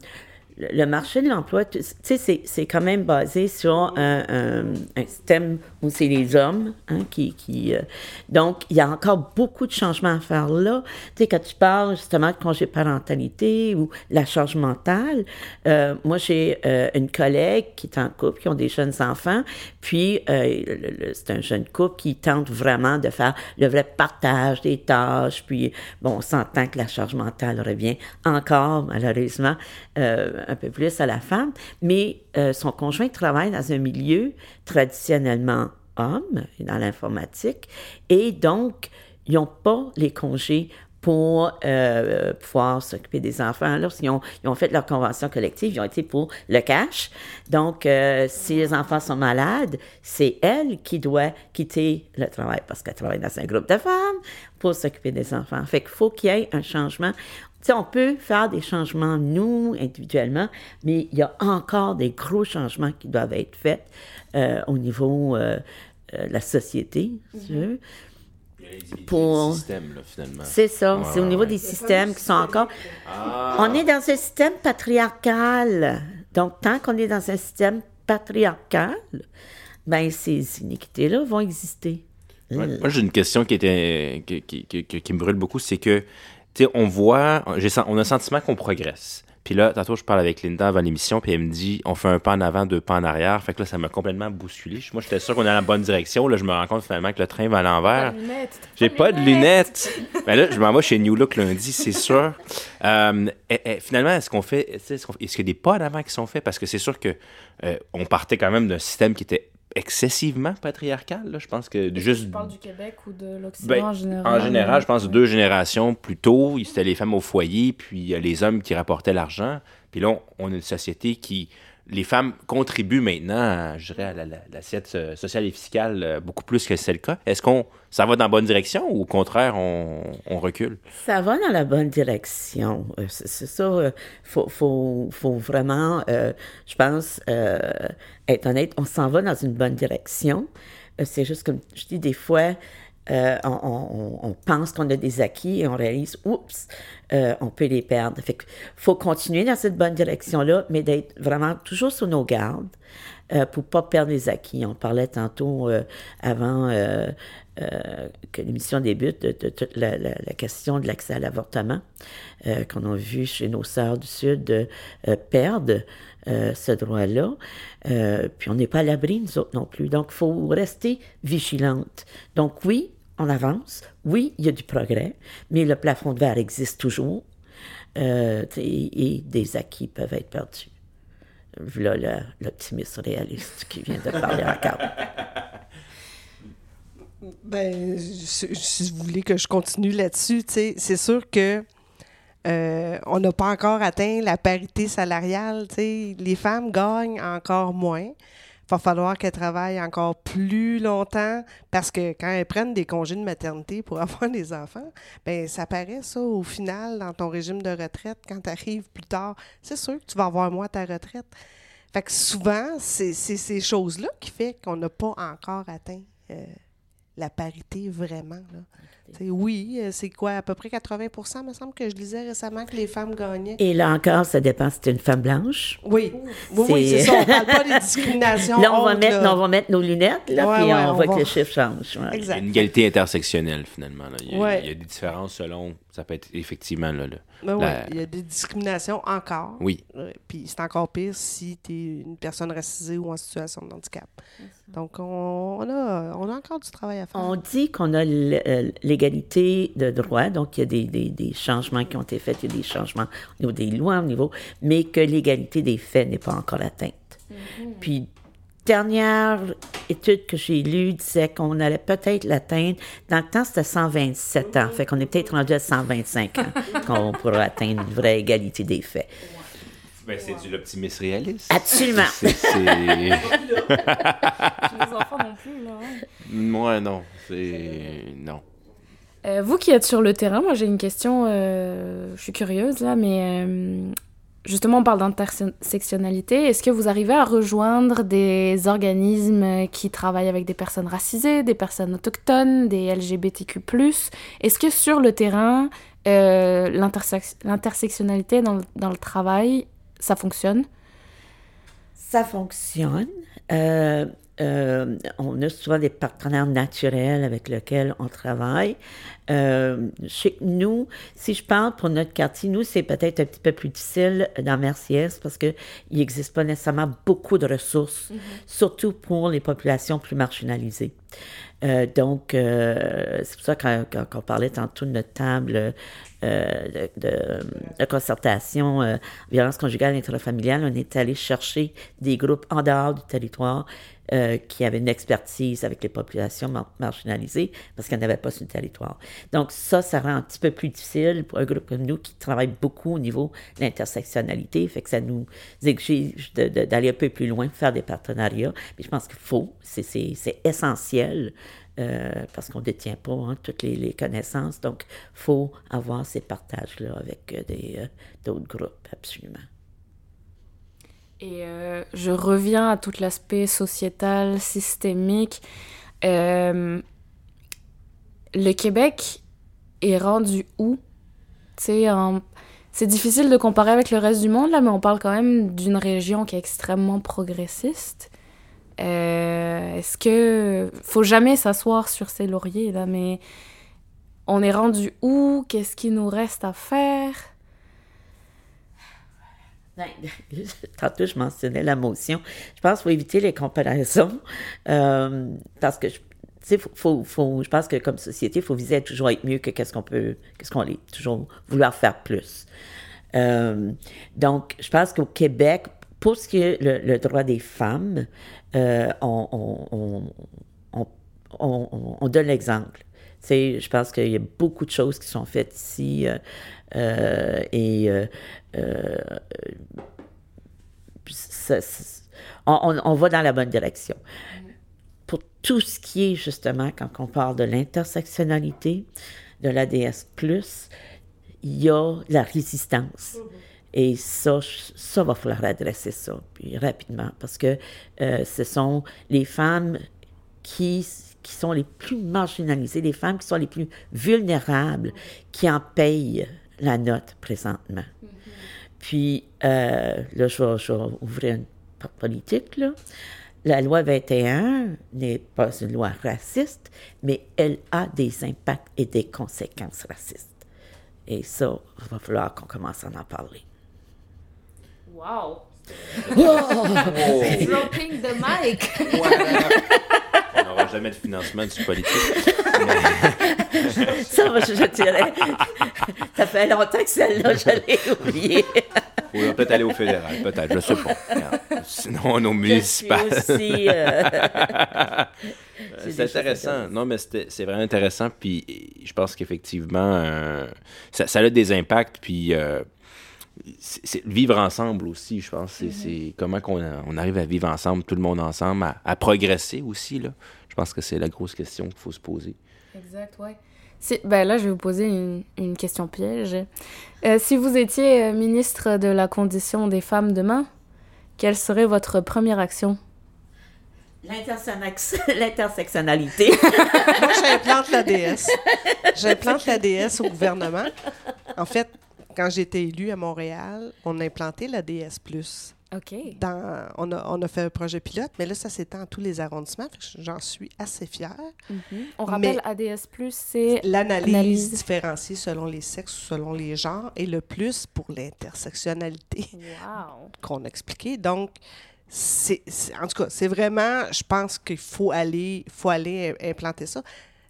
S3: marché de l'emploi, tu sais, c'est quand même basé sur un, un, système où c'est les hommes hein, qui... qui euh, donc, il y a encore beaucoup de changements à faire là. Tu sais, quand tu parles justement de congé parentalité ou la charge mentale, euh, moi, j'ai euh, une collègue qui est en couple, qui ont des jeunes enfants, puis c'est un jeune couple qui tente vraiment de faire le vrai partage des tâches, puis, bon, on s'entend que la charge mentale revient encore, malheureusement, un peu plus à la femme, mais euh, son conjoint travaille dans un milieu traditionnellement homme, dans l'informatique, et donc, ils n'ont pas les congés pour euh, pouvoir s'occuper des enfants. Lorsqu'ils ont, ils ont fait leur convention collective, ils ont été pour le cash. Donc, euh, si les enfants sont malades, c'est elle qui doit quitter le travail parce qu'elle travaille dans un groupe de femmes pour s'occuper des enfants. Fait qu'il faut qu'il y ait un changement on peut faire des changements, nous, individuellement, mais il y a encore des gros changements qui doivent être faits euh, au niveau euh, euh, de la société, tu veux.
S1: Pour...
S3: C'est ça, c'est au niveau des systèmes qui sont encore... Ah. On est dans un système patriarcal. Donc, tant qu'on est dans un système patriarcal, ben ces iniquités-là vont exister.
S1: moi, j'ai une question qui, était, qui, qui, qui me brûle beaucoup, c'est que on voit, on a le sentiment qu'on progresse. Puis là, tantôt, je parle avec Linda avant l'émission, puis elle me dit on fait un pas en avant, deux pas en arrière. Fait que là, ça m'a complètement bousculé. Moi, j'étais sûr qu'on est dans la bonne direction. Là, je me rends compte finalement que le train va à l'envers. J'ai pas de lunettes. Mais là, je m'en vais chez New Look lundi, c'est sûr. Euh, finalement, est-ce qu'on fait. Est-ce qu'il y a des pas en avant qui sont faits? Parce que c'est sûr que euh, on partait quand même d'un système qui était excessivement patriarcal. Là. Je pense que juste.
S2: Tu parles du Québec ou de l'Occident ben, en général?
S1: En général, je pense deux générations plus tôt, c'était les femmes au foyer, puis les hommes qui rapportaient l'argent. Puis là, on, a une société qui les femmes contribuent maintenant, je dirais, à l'assiette euh, sociale et fiscale euh, beaucoup plus que c'est le cas. Est-ce qu'on ça va dans la bonne direction ou au contraire, on, recule?
S3: Ça va dans la bonne direction. Euh, c'est ça. Il faut, faut, vraiment, je pense, être honnête, on s'en va dans une bonne direction. c'est juste comme je dis des fois, euh, on, pense qu'on a des acquis et on réalise, oups, euh, on peut les perdre. Fait faut continuer dans cette bonne direction-là, mais d'être vraiment toujours sur nos gardes euh, pour pas perdre les acquis. On parlait tantôt avant que l'émission débute de, toute la, question de l'accès à l'avortement qu'on a vu chez nos sœurs du Sud perdre. ce droit-là. puis on n'est pas à l'abri, nous autres non plus. Donc, il faut rester vigilante. Donc, oui, on avance. Oui, il y a du progrès, mais le plafond de verre existe toujours euh, et, des acquis peuvent être perdus. Voilà l'optimisme réaliste qui vient de parler encore.
S4: Ben, si vous voulez que je continue là-dessus, c'est sûr que euh, on n'a pas encore atteint la parité salariale. Les femmes gagnent encore moins va falloir qu'elles travaillent encore plus longtemps parce que quand elles prennent des congés de maternité pour avoir des enfants, ben ça paraît ça au final dans ton régime de retraite quand tu arrives plus tard. C'est sûr que tu vas avoir moins ta retraite. Fait que souvent, c'est ces choses-là qui fait qu'on n'a pas encore atteint euh, la parité vraiment. Là. Oui, euh, c'est quoi, à peu près 80% me semble que je lisais récemment que les femmes gagnaient.
S3: Et là encore, ça dépend si c'est une femme blanche.
S4: Oui, oui, oui c'est ça. On parle pas des discriminations.
S3: Là, on, va mettre, là. on va mettre nos lunettes, là,
S4: Ouais,
S3: puis
S4: ouais,
S3: on,
S4: on
S3: voit
S4: va-
S3: que le chiffre change. ouais.
S1: Il y a
S4: Exact.
S1: une égalité intersectionnelle, finalement. là. Il, y a,
S4: Ouais.
S1: il y a des différences selon. Ça peut être effectivement là. là.
S4: Ben ouais,
S1: La-
S4: Il y a des discriminations encore.
S1: Oui.
S4: Ouais, Puis c'est encore pire si tu es une personne racisée ou en situation de handicap. Donc, on, on a, on a encore du travail à faire.
S3: On dit qu'on a euh, l'égalité de droit, donc il y a des, des- des changements qui ont été faits, il y a des changements au niveau des lois, au niveau, mais que l'égalité des faits n'est pas encore atteinte. Puis, dernière étude que j'ai lue disait qu'on allait peut-être l'atteindre. Dans le temps, c'était 127 ans, fait qu'on est peut-être rendu à 125 ans qu'on pourra atteindre une vraie égalité des faits.
S1: Ben, c'est du l'optimisme réaliste.
S3: Absolument.
S1: C'est- c'est-
S2: Les enfants non plus, là.
S1: Moi, non. C'est. Non.
S2: Euh, vous qui êtes sur le terrain, moi j'ai une question, euh, je suis curieuse là, mais euh, justement on parle d'intersectionnalité. Est-ce que vous arrivez à rejoindre des organismes qui travaillent avec des personnes racisées, des personnes autochtones, des LGBTQ+. Est-ce que sur le terrain, euh, l'intersectionnalité dans, le- dans le travail, ça fonctionne?
S3: Ça fonctionne. Euh, euh, on a souvent des partenaires naturels avec lesquels on travaille. Euh, chez nous, si je parle pour notre quartier, nous, c'est peut-être un petit peu plus difficile dans Merciès parce qu'il n'existe pas nécessairement beaucoup de ressources, surtout pour les populations plus marginalisées. Euh, donc, euh, c'est pour ça qu'on quand on parlait tantôt de notre table euh, de, de- concertation violence conjugale intrafamiliale, on est allé chercher des groupes en dehors du territoire euh, qui avaient une expertise avec les populations mar- marginalisées parce qu'il n'y en avait pas sur territoire. Donc ça, ça rend un petit peu plus difficile pour un groupe comme nous qui travaille beaucoup au niveau de l'intersectionnalité, fait que ça nous exige d'aller un peu plus loin, faire des partenariats. Mais je pense qu'il faut, c'est- essentiel euh, parce qu'on ne détient pas hein, toutes les, connaissances. Donc, il faut avoir ces partages-là avec euh, euh, d'autres groupes, absolument.
S2: Et euh, je reviens à tout l'aspect sociétal, systémique. Euh, le Québec est rendu où? C'est difficile de comparer avec le reste du monde, là, mais on parle quand même d'une région qui est extrêmement progressiste. Euh, Est-ce que... Faut jamais s'asseoir sur ses lauriers, là, mais on est rendu où? Qu'est-ce qu'il nous reste à faire?
S3: Tantôt, je mentionnais la motion. Je pense qu'il faut éviter les comparaisons euh, parce que tu sais, faut, faut, je pense que comme société, il faut viser à toujours être mieux que qu'est-ce qu'on peut, qu'est-ce qu'on est, toujours vouloir faire plus. Euh, donc, je pense qu'au Québec, pour ce qui est le, droit des femmes, euh, on, on- on- on- on- on- on donne l'exemple. Tu sais, je pense qu'il y a beaucoup de choses qui sont faites ici et euh, euh, on, on- va dans la bonne direction. Pour tout ce qui est justement, quand on parle de l'intersectionnalité, de l'ADS, il y a la résistance. Et ça, ça va falloir adresser ça, puis rapidement, parce que euh, ce sont les femmes qui, qui sont les plus marginalisées, les femmes qui sont les plus vulnérables, qui en payent la note présentement. Puis, euh, là, je vais, je vais ouvrir une porte politique, là. La loi 21 n'est pas une loi raciste, mais elle a des impacts et des conséquences racistes. Et ça, il va falloir qu'on commence à en parler.
S2: Wow! Dropping the mic!
S1: On n'aura jamais de financement du politique.
S3: Ça, moi, je, je dirais, ça fait longtemps que celle-là, je l'ai oubliée.
S1: On va peut-être aller au fédéral, peut-être, je sais pas. Sinon,
S3: suis
S1: municipales.
S3: aussi... euh,
S1: C'est intéressant. Non, mais c'est vraiment intéressant. Puis je pense qu'effectivement, euh, ça, ça a des impacts. Puis euh, c'est c'est vivre ensemble aussi, je pense. C'est c'est comment qu'on a- on arrive à vivre ensemble, tout le monde ensemble, à, à progresser aussi. Là. Je pense que c'est la grosse question qu'il faut se poser.
S2: Exact, ouais. Si, ben là, je vais vous poser une, une question piège. Euh, si vous étiez euh, ministre de la condition des femmes demain, quelle serait votre première action?
S3: L'intersectionnalité.
S4: Moi, j'implante la DS. J'implante la DS au gouvernement. En fait, quand j'ai été élue à Montréal, on a implanté la DS+.
S2: OK.
S4: Dans, on, a, on a fait un projet pilote, mais là, ça s'étend à tous les arrondissements. J'en suis assez fière.
S2: On rappelle ADS+, c'est
S4: L'analyse
S2: Analyse.
S4: différenciée selon les sexes ou selon les genres et le plus pour l'intersectionnalité
S2: Wow.
S4: qu'on a expliqué. Donc, c'est, en tout cas, c'est vraiment, je pense qu'il faut aller, faut aller im- implanter ça.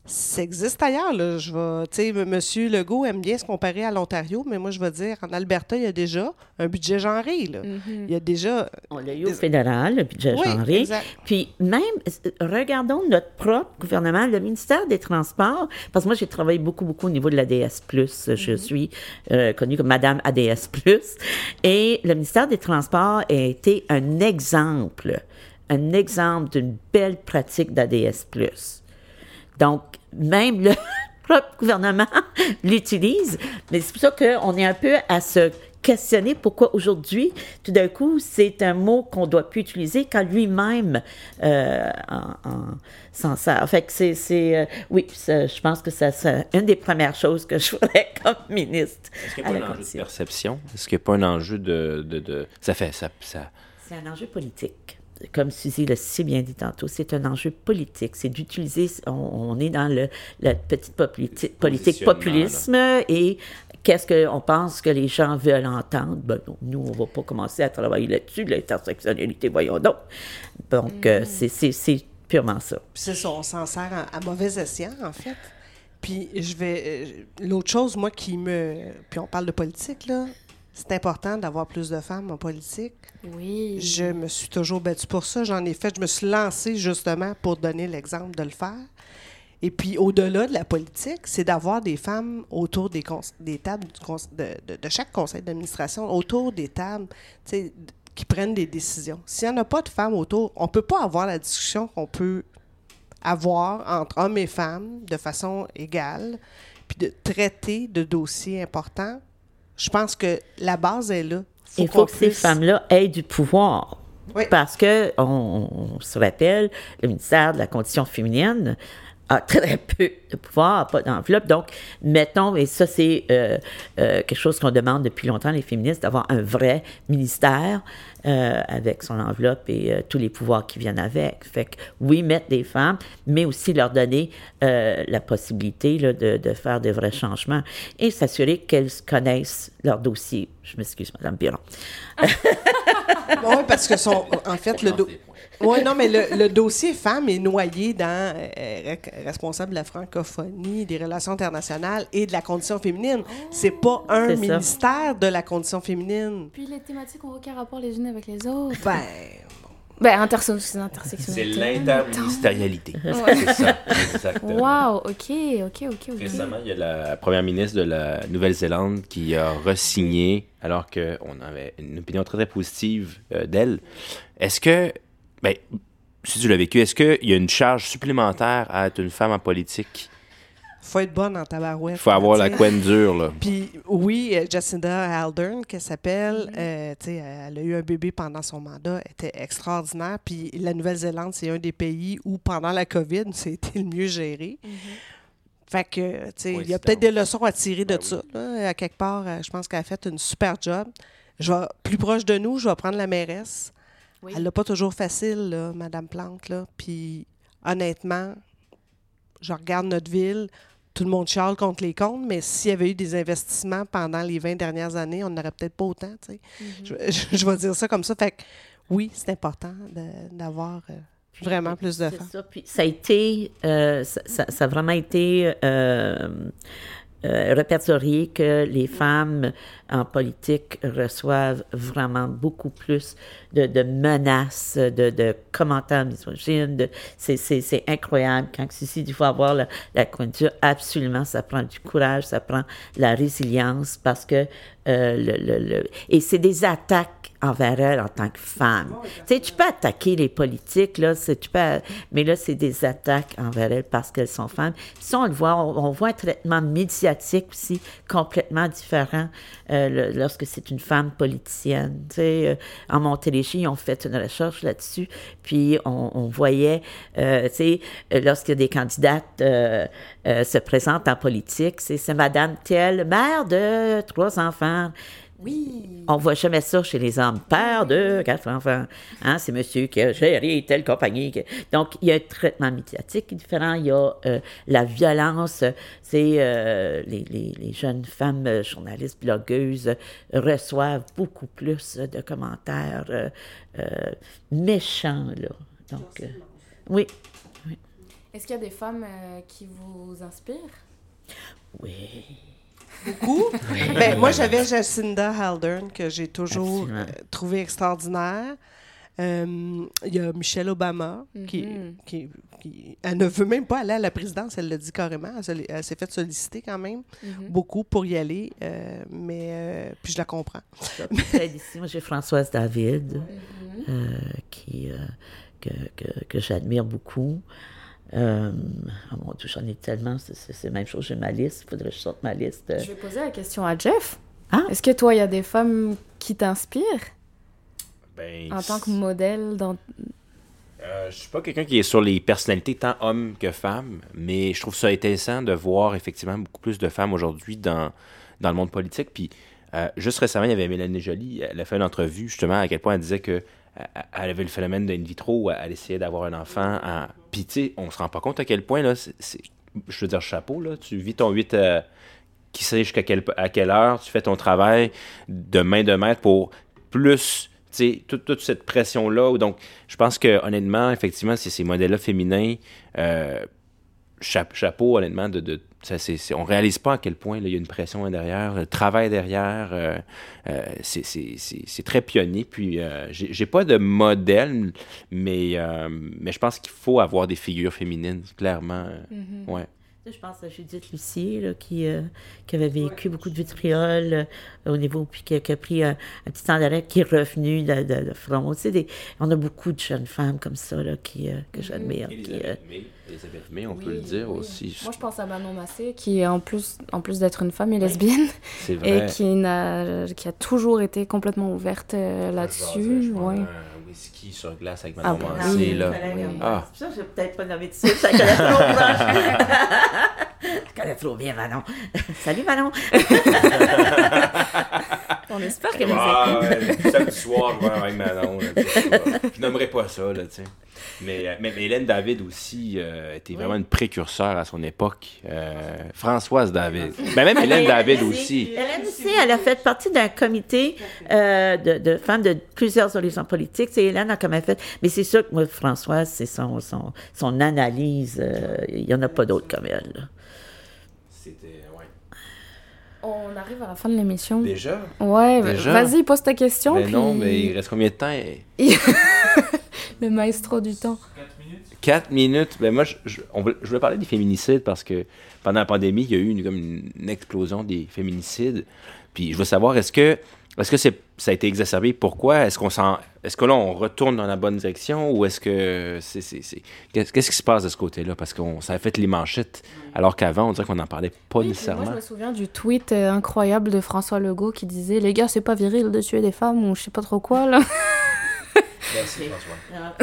S4: Ça existe ailleurs, là. Je vais, tu sais, M. Monsieur Legault aime bien se comparer à l'Ontario, mais moi, je vais dire, en Alberta, il y a déjà un budget genré, là.
S2: Mhm.
S4: Il y a déjà...
S3: On l'a eu au fédéral, le budget
S4: Oui,
S3: genré.
S4: exact.
S3: Puis même, regardons notre propre gouvernement, le ministère des Transports, parce que moi, j'ai travaillé beaucoup, beaucoup au niveau de l'ADS+. Je suis euh, connue comme Madame ADS+. Et le ministère des Transports a été un exemple, un exemple d'une belle pratique d'ADS+. Donc, même le propre gouvernement l'utilise. Mais c'est pour ça qu'on est un peu à se questionner pourquoi aujourd'hui, tout d'un coup, c'est un mot qu'on doit plus utiliser quand lui-même euh, en, en- s'en sert. Fait que c'est, c'est, euh, oui, ça, je pense que ça, c'est une des premières choses que je ferais comme ministre.
S1: Est-ce qu'il n'y a pas un enjeu de perception? Est-ce qu'il n'y a pas un enjeu de... de, de- Ça fait... Ça, ça...
S3: C'est un enjeu politique. Comme Suzy l'a si bien dit tantôt, c'est un enjeu politique. C'est d'utiliser, on, on est dans le, la petite politi- politique populisme et qu'est-ce qu'on pense que les gens veulent entendre? Ben non, nous, on ne va pas commencer à travailler là-dessus, l'intersectionnalité, voyons donc. Donc, euh, c'est- c'est purement ça.
S4: Puis c'est ça, on s'en sert à, à mauvais escient, en fait. Puis je vais. euh, L'autre chose, moi, qui me. Puis on parle de politique, là. C'est important d'avoir plus de femmes en politique.
S2: Oui.
S4: Je me suis toujours battue pour ça. J'en ai fait. Je me suis lancée justement pour donner l'exemple de le faire. Et puis, au-delà de la politique, c'est d'avoir des femmes autour des, des tables du de, de- de chaque conseil d'administration, autour des tables, qui prennent des décisions. S'il n'y en a pas de femmes autour, on ne peut pas avoir la discussion qu'on peut avoir entre hommes et femmes de façon égale, puis de traiter de dossiers importants. Je pense que la base est là.
S3: Il faut que ces femmes-là aient du pouvoir.
S4: Oui.
S3: Parce que, on, on se rappelle, le ministère de la Condition féminine a très peu de pouvoir, pas d'enveloppe. Donc, mettons, et ça, c'est euh, euh, quelque chose qu'on demande depuis longtemps, les féministes, d'avoir un vrai ministère euh, avec son enveloppe et tous les pouvoirs qui viennent avec. Fait que, oui, mettre des femmes, mais aussi leur donner la possibilité de, faire de vrais changements et s'assurer qu'elles connaissent leur dossier. Je m'excuse, Mme Biron.
S4: Oui, parce que son, en fait, le, do- ouais, non, mais le, le dossier femmes est noyé dans euh, rec- responsable de la francophonie, des relations internationales et de la condition féminine. C'est pas un
S3: C'est ça.
S4: ministère de la condition féminine.
S2: Puis les thématiques ont aucun rapport les unes avec les autres.
S4: Ben,
S2: Ben,
S1: C'est
S2: intersectionnalité.
S1: l'interministérialité.
S2: Ouais.
S1: C'est ça, exactement.
S2: Wow, ok, ok, ok, ok.
S1: Récemment, il y a la première ministre de la Nouvelle-Zélande qui a resigné alors qu'on avait une opinion très, très positive euh, d'elle. Est-ce que, ben, si tu l'as vécu, est-ce qu'il y a une charge supplémentaire à être une femme en politique?
S4: faut être bonne en tabarouette.
S1: Il faut avoir la couenne dure, là.
S4: Puis oui, euh, Jacinda Aldern, qu'elle s'appelle, euh, tu sais, elle a eu un bébé pendant son mandat, elle était extraordinaire. Puis la Nouvelle-Zélande, c'est un des pays où pendant la COVID, c'était le mieux géré. Fait que, tu sais, il y a peut-être des leçons à tirer de
S1: Ben oui.
S4: ça. là. À quelque part, euh, je pense qu'elle a fait une super job. Je vais, plus proche de nous, je vais prendre la mairesse.
S2: Oui.
S4: Elle l'a pas toujours facile, là, Madame Plante. Là. Puis, honnêtement, je regarde notre ville, tout le monde chiale contre les comptes, mais s'il y avait eu des investissements pendant les 20 dernières années, on n'aurait peut-être pas autant. tu sais. je, je- je vais dire ça comme ça. Fait que, oui, c'est important de- d'avoir euh, vraiment plus de
S3: C'est
S4: femmes.
S3: ça. Puis ça a été, euh, ça, ça- ça a vraiment été euh, euh, répertorié que les femmes en politique reçoivent vraiment beaucoup plus de, de menaces, de, de commentaires misogynes. C'est, incroyable. Quand ici, il faut avoir la, la absolument, ça prend du courage, ça prend la résilience parce que euh, le, le- le- et c'est des attaques envers elle en tant que femme. Tu sais, tu peux attaquer les politiques, là, c'est- tu peux, mais là, c'est des attaques envers elles parce qu'elles sont femmes. Puis ça, on le voit, on, on voit un traitement médiatique aussi complètement différent euh, le- lorsque c'est une femme politicienne. Tu sais, euh, en Montérégie, ont fait une recherche là-dessus, puis on, on voyait, euh, tu sais, lorsque des candidates euh, euh, se présentent en politique, c'est c'est Madame Thiel, mère de trois enfants.
S2: Oui.
S3: On voit jamais ça chez les hommes. Père de quatre enfants. Hein, c'est monsieur qui a géré telle compagnie. Donc, il y a un traitement médiatique différent. Il y a euh, la violence. C'est euh, les, les- les jeunes femmes euh, journalistes, blogueuses reçoivent beaucoup plus de commentaires euh, méchants, là. Donc, euh, oui,
S2: Est-ce qu'il y a des femmes qui vous inspirent?
S3: oui.
S4: Beaucoup. ben, moi, j'avais Jacinda Haldern, que j'ai toujours
S3: Absolument.
S4: euh, trouvé extraordinaire. Euh, Il y a Michelle Obama, qui,
S2: Mhm.
S4: qui, qui- Elle ne veut même pas aller à la présidence, elle l'a dit carrément. Elle, se- elle s'est fait solliciter quand même
S2: Mhm.
S4: beaucoup pour y aller, euh, mais euh, puis je la comprends.
S3: Moi, j'ai Françoise David.
S2: Mhm.
S3: euh, qui, que, que, que j'admire beaucoup. Euh, oh mon Dieu, j'en ai tellement, c'est- la même chose, j'ai ma liste, il faudrait que je sorte ma liste.
S2: Je vais poser la question à Jeff.
S3: Ah.
S2: Est-ce que toi, il y a des femmes qui t'inspirent?
S1: Ben,
S2: en tant que modèle dans...
S1: Euh, je suis pas quelqu'un qui est sur les personnalités tant hommes que femmes, mais je trouve ça intéressant de voir effectivement beaucoup plus de femmes aujourd'hui dans, dans le monde politique. Puis euh, juste récemment, il y avait Mélanie Joly, elle a fait une entrevue justement à quel point elle disait que euh, elle avait le phénomène d'in vitro, où elle essayait d'avoir un enfant. En... Puis tu sais, on se rend pas compte à quel point, là, je veux dire, chapeau, là, tu vis ton 8 euh, qui sait jusqu'à à quelle heure, tu fais ton travail de main de maître pour plus, tu sais, toute, toute cette pression-là. Donc, je pense que, honnêtement, effectivement, c'est ces modèles-là féminins, euh, cha- chapeau, honnêtement, de, de ça, c'est, c'est- on réalise pas à quel point il y a une pression derrière, le travail derrière, euh, euh, c'est, très pionnier. Puis, euh, j'ai, j'ai pas de modèle, mais, euh, mais je pense qu'il faut avoir des figures féminines, clairement.
S2: Mhm.
S1: Ouais.
S3: Je pense à Judith Lucier, là, qui, euh, qui avait vécu beaucoup de vitriol euh, au niveau, puis qui, a- qui a pris un, un petit temps d'arrêt, qui est revenu de, de, de front. Tu sais, des- on a beaucoup de jeunes femmes comme ça là, qui, euh, que j'admire. qui, euh,
S1: Elisabeth May, Elisabeth May, on
S2: Oui,
S1: peut le dire
S2: oui.
S1: aussi.
S2: Moi, je pense à Manon Massé, qui, en plus, en plus d'être une femme, est lesbienne
S1: C'est
S2: et
S1: vrai.
S2: qui, a toujours été complètement ouverte euh, là-dessus. Ouais.
S1: Un whisky sur glace avec
S2: Ah, bah,
S1: Massé,
S2: oui,
S1: là.
S2: Oui.
S1: Ah.
S3: C'est pour ça que je vais peut-être pas nommer tout de suite, ça connaît trop. Je connais trop bien Manon. Salut Manon.
S2: On espère qu'elle nous
S1: Ah,
S2: écoute.
S1: ouais, samedi soir, je vais avec Manon. là, je nommerai pas ça, là, tu sais. Mais, euh, mais, mais Hélène David aussi euh, était vraiment une précurseur à son époque. Euh, Françoise David. Ben, même Hélène
S3: Mais
S1: David
S3: elle
S1: aussi.
S3: Hélène aussi, elle a fait partie d'un comité euh, de, de femmes de plusieurs horizons politiques. C'est Hélène a quand même fait. Mais c'est sûr que moi, Françoise, c'est son, son, son analyse. euh, Il n'y en a pas d'autres comme elle. là.
S1: C'était.
S2: On arrive à la fin de l'émission.
S1: Déjà?
S2: Ouais,
S1: Déjà?
S2: vas-y, pose ta question.
S1: Ben
S2: puis
S1: non, mais il reste combien de temps?
S2: Le maestro du temps.
S1: 4 minutes? Ben moi, je, je, on voulait- je voulais parler des féminicides parce que pendant la pandémie, il y a eu une, comme une, une explosion des féminicides. Puis je veux savoir, est-ce que, est-ce que c'est, ça a été exacerbé? Pourquoi? Est-ce qu'on s'en, est-ce que là, on retourne dans la bonne direction ou est-ce que c'est, c'est, c'est- Qu'est-ce, qui se passe de ce côté-là? Parce qu'on ça a fait les manchettes, alors qu'avant, on dirait qu'on n'en parlait pas
S2: Oui,
S1: nécessairement.
S2: moi, je me souviens du tweet euh, incroyable de François Legault qui disait Les gars, c'est pas viril de tuer des femmes ou je sais pas trop quoi, là.
S1: Merci, François.
S3: Ah.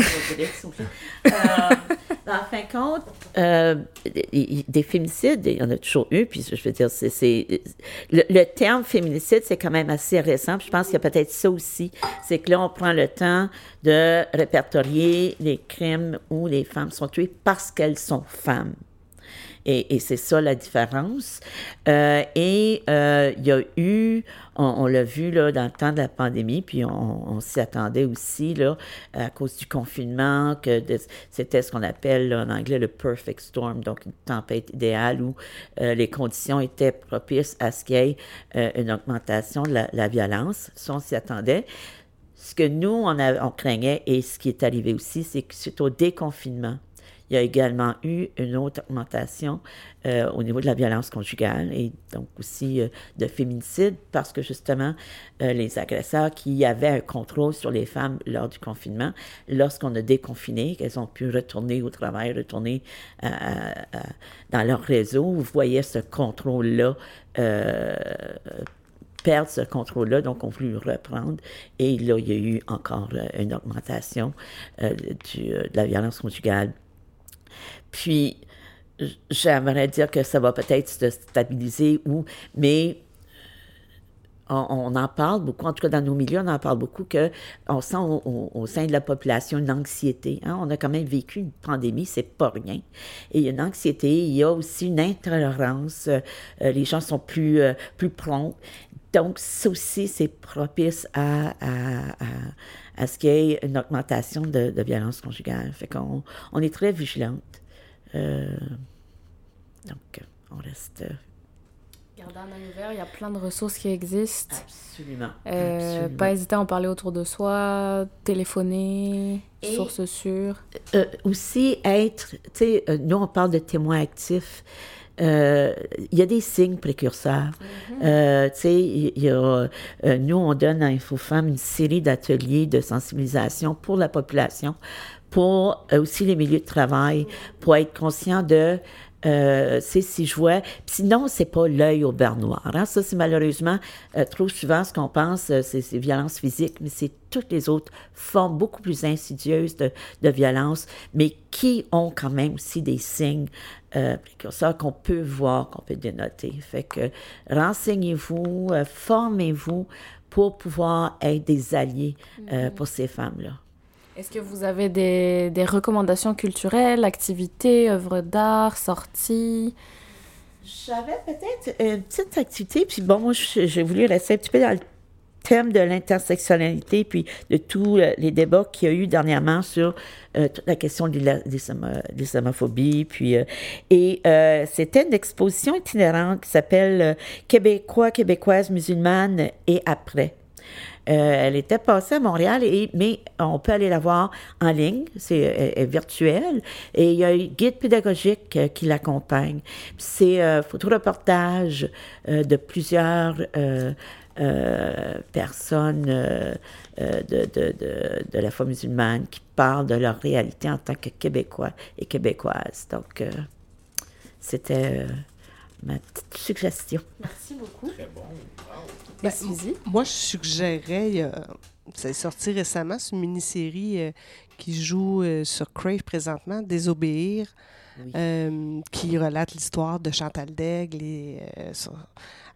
S3: Euh, en fin de compte, euh, des, des féminicides, il y en a toujours eu, puis je veux dire, c'est- le, le terme féminicide, c'est quand même assez récent, puis je pense qu'il y a peut-être ça aussi, c'est que là, on prend le temps de répertorier les crimes où les femmes sont tuées parce qu'elles sont femmes. Et, c'est ça la différence. Euh, et euh, il y a eu, on, l'a vu là, dans le temps de la pandémie, puis on, s'y attendait aussi là, à cause du confinement, que c'était ce qu'on appelle en anglais le perfect storm, donc une tempête idéale où euh, les conditions étaient propices à ce qu'il y ait une augmentation de la, violence. Ça, on s'y attendait. Ce que nous, on craignait et ce qui est arrivé aussi, c'est que suite au déconfinement, il y a également eu une autre augmentation euh, au niveau de la violence conjugale et donc aussi euh, de féminicide parce que justement, euh, les agresseurs qui avaient un contrôle sur les femmes lors du confinement, lorsqu'on a déconfiné, qu'elles ont pu retourner au travail, retourner dans leur réseau, vous voyez ce contrôle-là perdre ce contrôle-là, donc on voulu reprendre. Et là, il y a eu encore une augmentation de la violence conjugale. Puis, j'aimerais dire que ça va peut-être se stabiliser, ou, mais on, en parle beaucoup, en tout cas dans nos milieux, on en parle beaucoup, qu'on sent au, sein de la population une anxiété. Hein. On a quand même vécu une pandémie, c'est pas rien. Et il y a une anxiété, il y a aussi une intolérance, euh, les gens sont plus, euh, plus prompts. Donc, ça aussi, c'est propice à, à, ce qu'il y ait une augmentation de, de violence conjugale. Fait qu'on on est très vigilante. Euh, donc, on reste. Euh,
S2: Gardez un œil ouvert, il y a plein de ressources qui existent.
S3: Absolument.
S2: Euh, pas hésiter à en parler autour de soi, téléphoner, sources sûres.
S3: aussi être, tu sais, nous on parle de témoins actifs. Il y a des signes précurseurs. Mm-hmm. tu sais, il y a, nous, on donne à InfoFemme une série d'ateliers de sensibilisation pour la population pour euh, aussi les milieux de travail, pour être conscient de euh, c'est si je vois. Sinon, c'est pas l'œil au beurre noir. Hein. Ça, c'est malheureusement euh, trop souvent ce qu'on pense, euh, c'est, violence physique, mais c'est toutes les autres formes beaucoup plus insidieuses de, de violence, mais qui ont quand même aussi des signes ça qu'on peut voir, qu'on peut dénoter. Fait que renseignez-vous, formez-vous pour pouvoir être des alliés mm-hmm. pour ces femmes-là.
S2: Est-ce que vous avez des, des, recommandations culturelles, activités, œuvres d'art, sorties?
S3: J'avais peut-être une petite activité, puis bon, moi, j'ai voulu rester un petit peu dans le thème de l'intersectionnalité, puis de tous les débats qu'il y a eu dernièrement sur euh, toute la question de l'islamophobie. Puis, euh, et euh, c'était une exposition itinérante qui s'appelle Québécois, Québécoises, musulmanes et après. Euh, elle était passée à Montréal, et, mais on peut aller la voir en ligne, c'est euh, virtuel, et il y a un guide pédagogique euh, qui l'accompagne. C'est un photo-reportage de plusieurs personnes de, de, de, de, la foi musulmane qui parlent de leur réalité en tant que Québécois et Québécoises. Donc, c'était ma petite suggestion.
S2: Merci beaucoup.
S1: Très bon.
S4: Ben, moi, je suggérerais, c'est sorti récemment, c'est une mini-série euh, qui joue euh, sur Crave présentement, Désobéir, euh, qui relate l'histoire de Chantal Daigle et,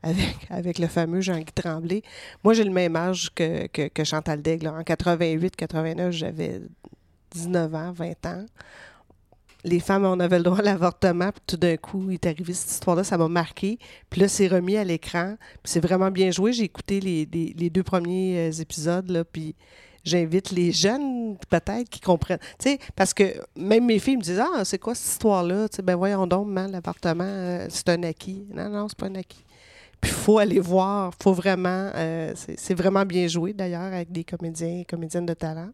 S4: avec, avec le fameux Jean-Guy Tremblay. Moi, j'ai le même âge que, que, que Chantal Daigle. En 88-89, j'avais 19 ans, 20 ans les femmes, on avait le droit à l'avortement, puis tout d'un coup, il est arrivé cette histoire-là, ça m'a marqué. Puis là, c'est remis à l'écran, c'est vraiment bien joué. J'ai écouté les, deux premiers euh, épisodes, là, puis j'invite les jeunes, peut-être, qui comprennent. Tu sais, parce que même mes filles me disent Ah, c'est quoi cette histoire-là? Tu sais, ben voyons donc, l'appartement, euh, c'est un acquis. Non, non, c'est pas un acquis. Puis il faut aller voir, faut vraiment, euh, c'est vraiment bien joué d'ailleurs avec des comédiens et comédiennes de talent.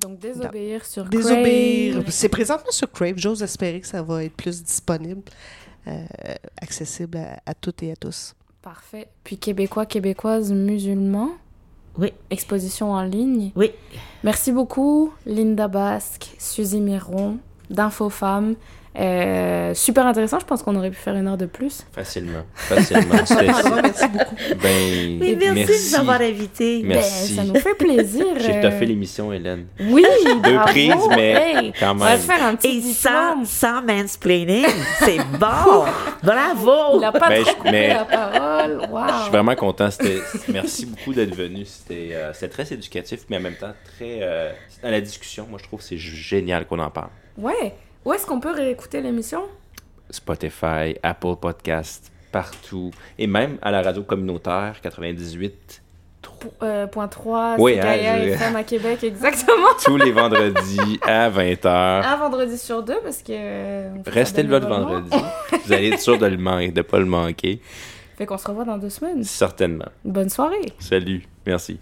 S2: Donc, désobéir sur
S4: Crave. Désobéir. C'est présentement sur Crave. J'ose espérer que ça va être plus disponible, euh, accessible à, toutes et à tous.
S2: Parfait. Puis Québécois, Québécoises, musulmans?
S3: Oui.
S2: Exposition en ligne?
S3: Oui.
S2: Merci beaucoup, Linda Basque, Suzy Miron, d'InfoFemme. Euh, super intéressant, je pense qu'on aurait pu faire une heure de plus.
S1: Facilement, facilement.
S4: merci beaucoup.
S3: Ben, oui, merci, de nous avoir invités.
S1: Merci.
S2: Ben, ça nous fait plaisir.
S1: J'ai euh... fait l'émission, Hélène.
S2: Oui,
S1: Deux prises, mais quand même. On
S2: va faire un petit
S3: Et sans, sans mansplaining, c'est bon. Bravo.
S2: Il n'a pas ben, trop mais... la parole. Wow.
S1: Je suis vraiment content. Merci beaucoup d'être venu. Euh, c'était très éducatif, mais en même temps très euh, dans la discussion. Moi, je trouve que c'est génial qu'on en parle.
S2: Ouais. Où est-ce qu'on peut réécouter l'émission?
S1: Spotify, Apple Podcast, partout. Et même à la radio communautaire 98.
S2: Euh, point 3, oui, hein, FM à Québec, exactement.
S1: Tous les vendredis à 20h.
S2: Un vendredi sur deux, parce que... Euh,
S1: Restez le vendredi. Vous allez être sûr de ne de pas le manquer.
S2: Fait qu'on se revoit dans deux semaines.
S1: Certainement.
S2: Bonne soirée.
S1: Salut. Merci.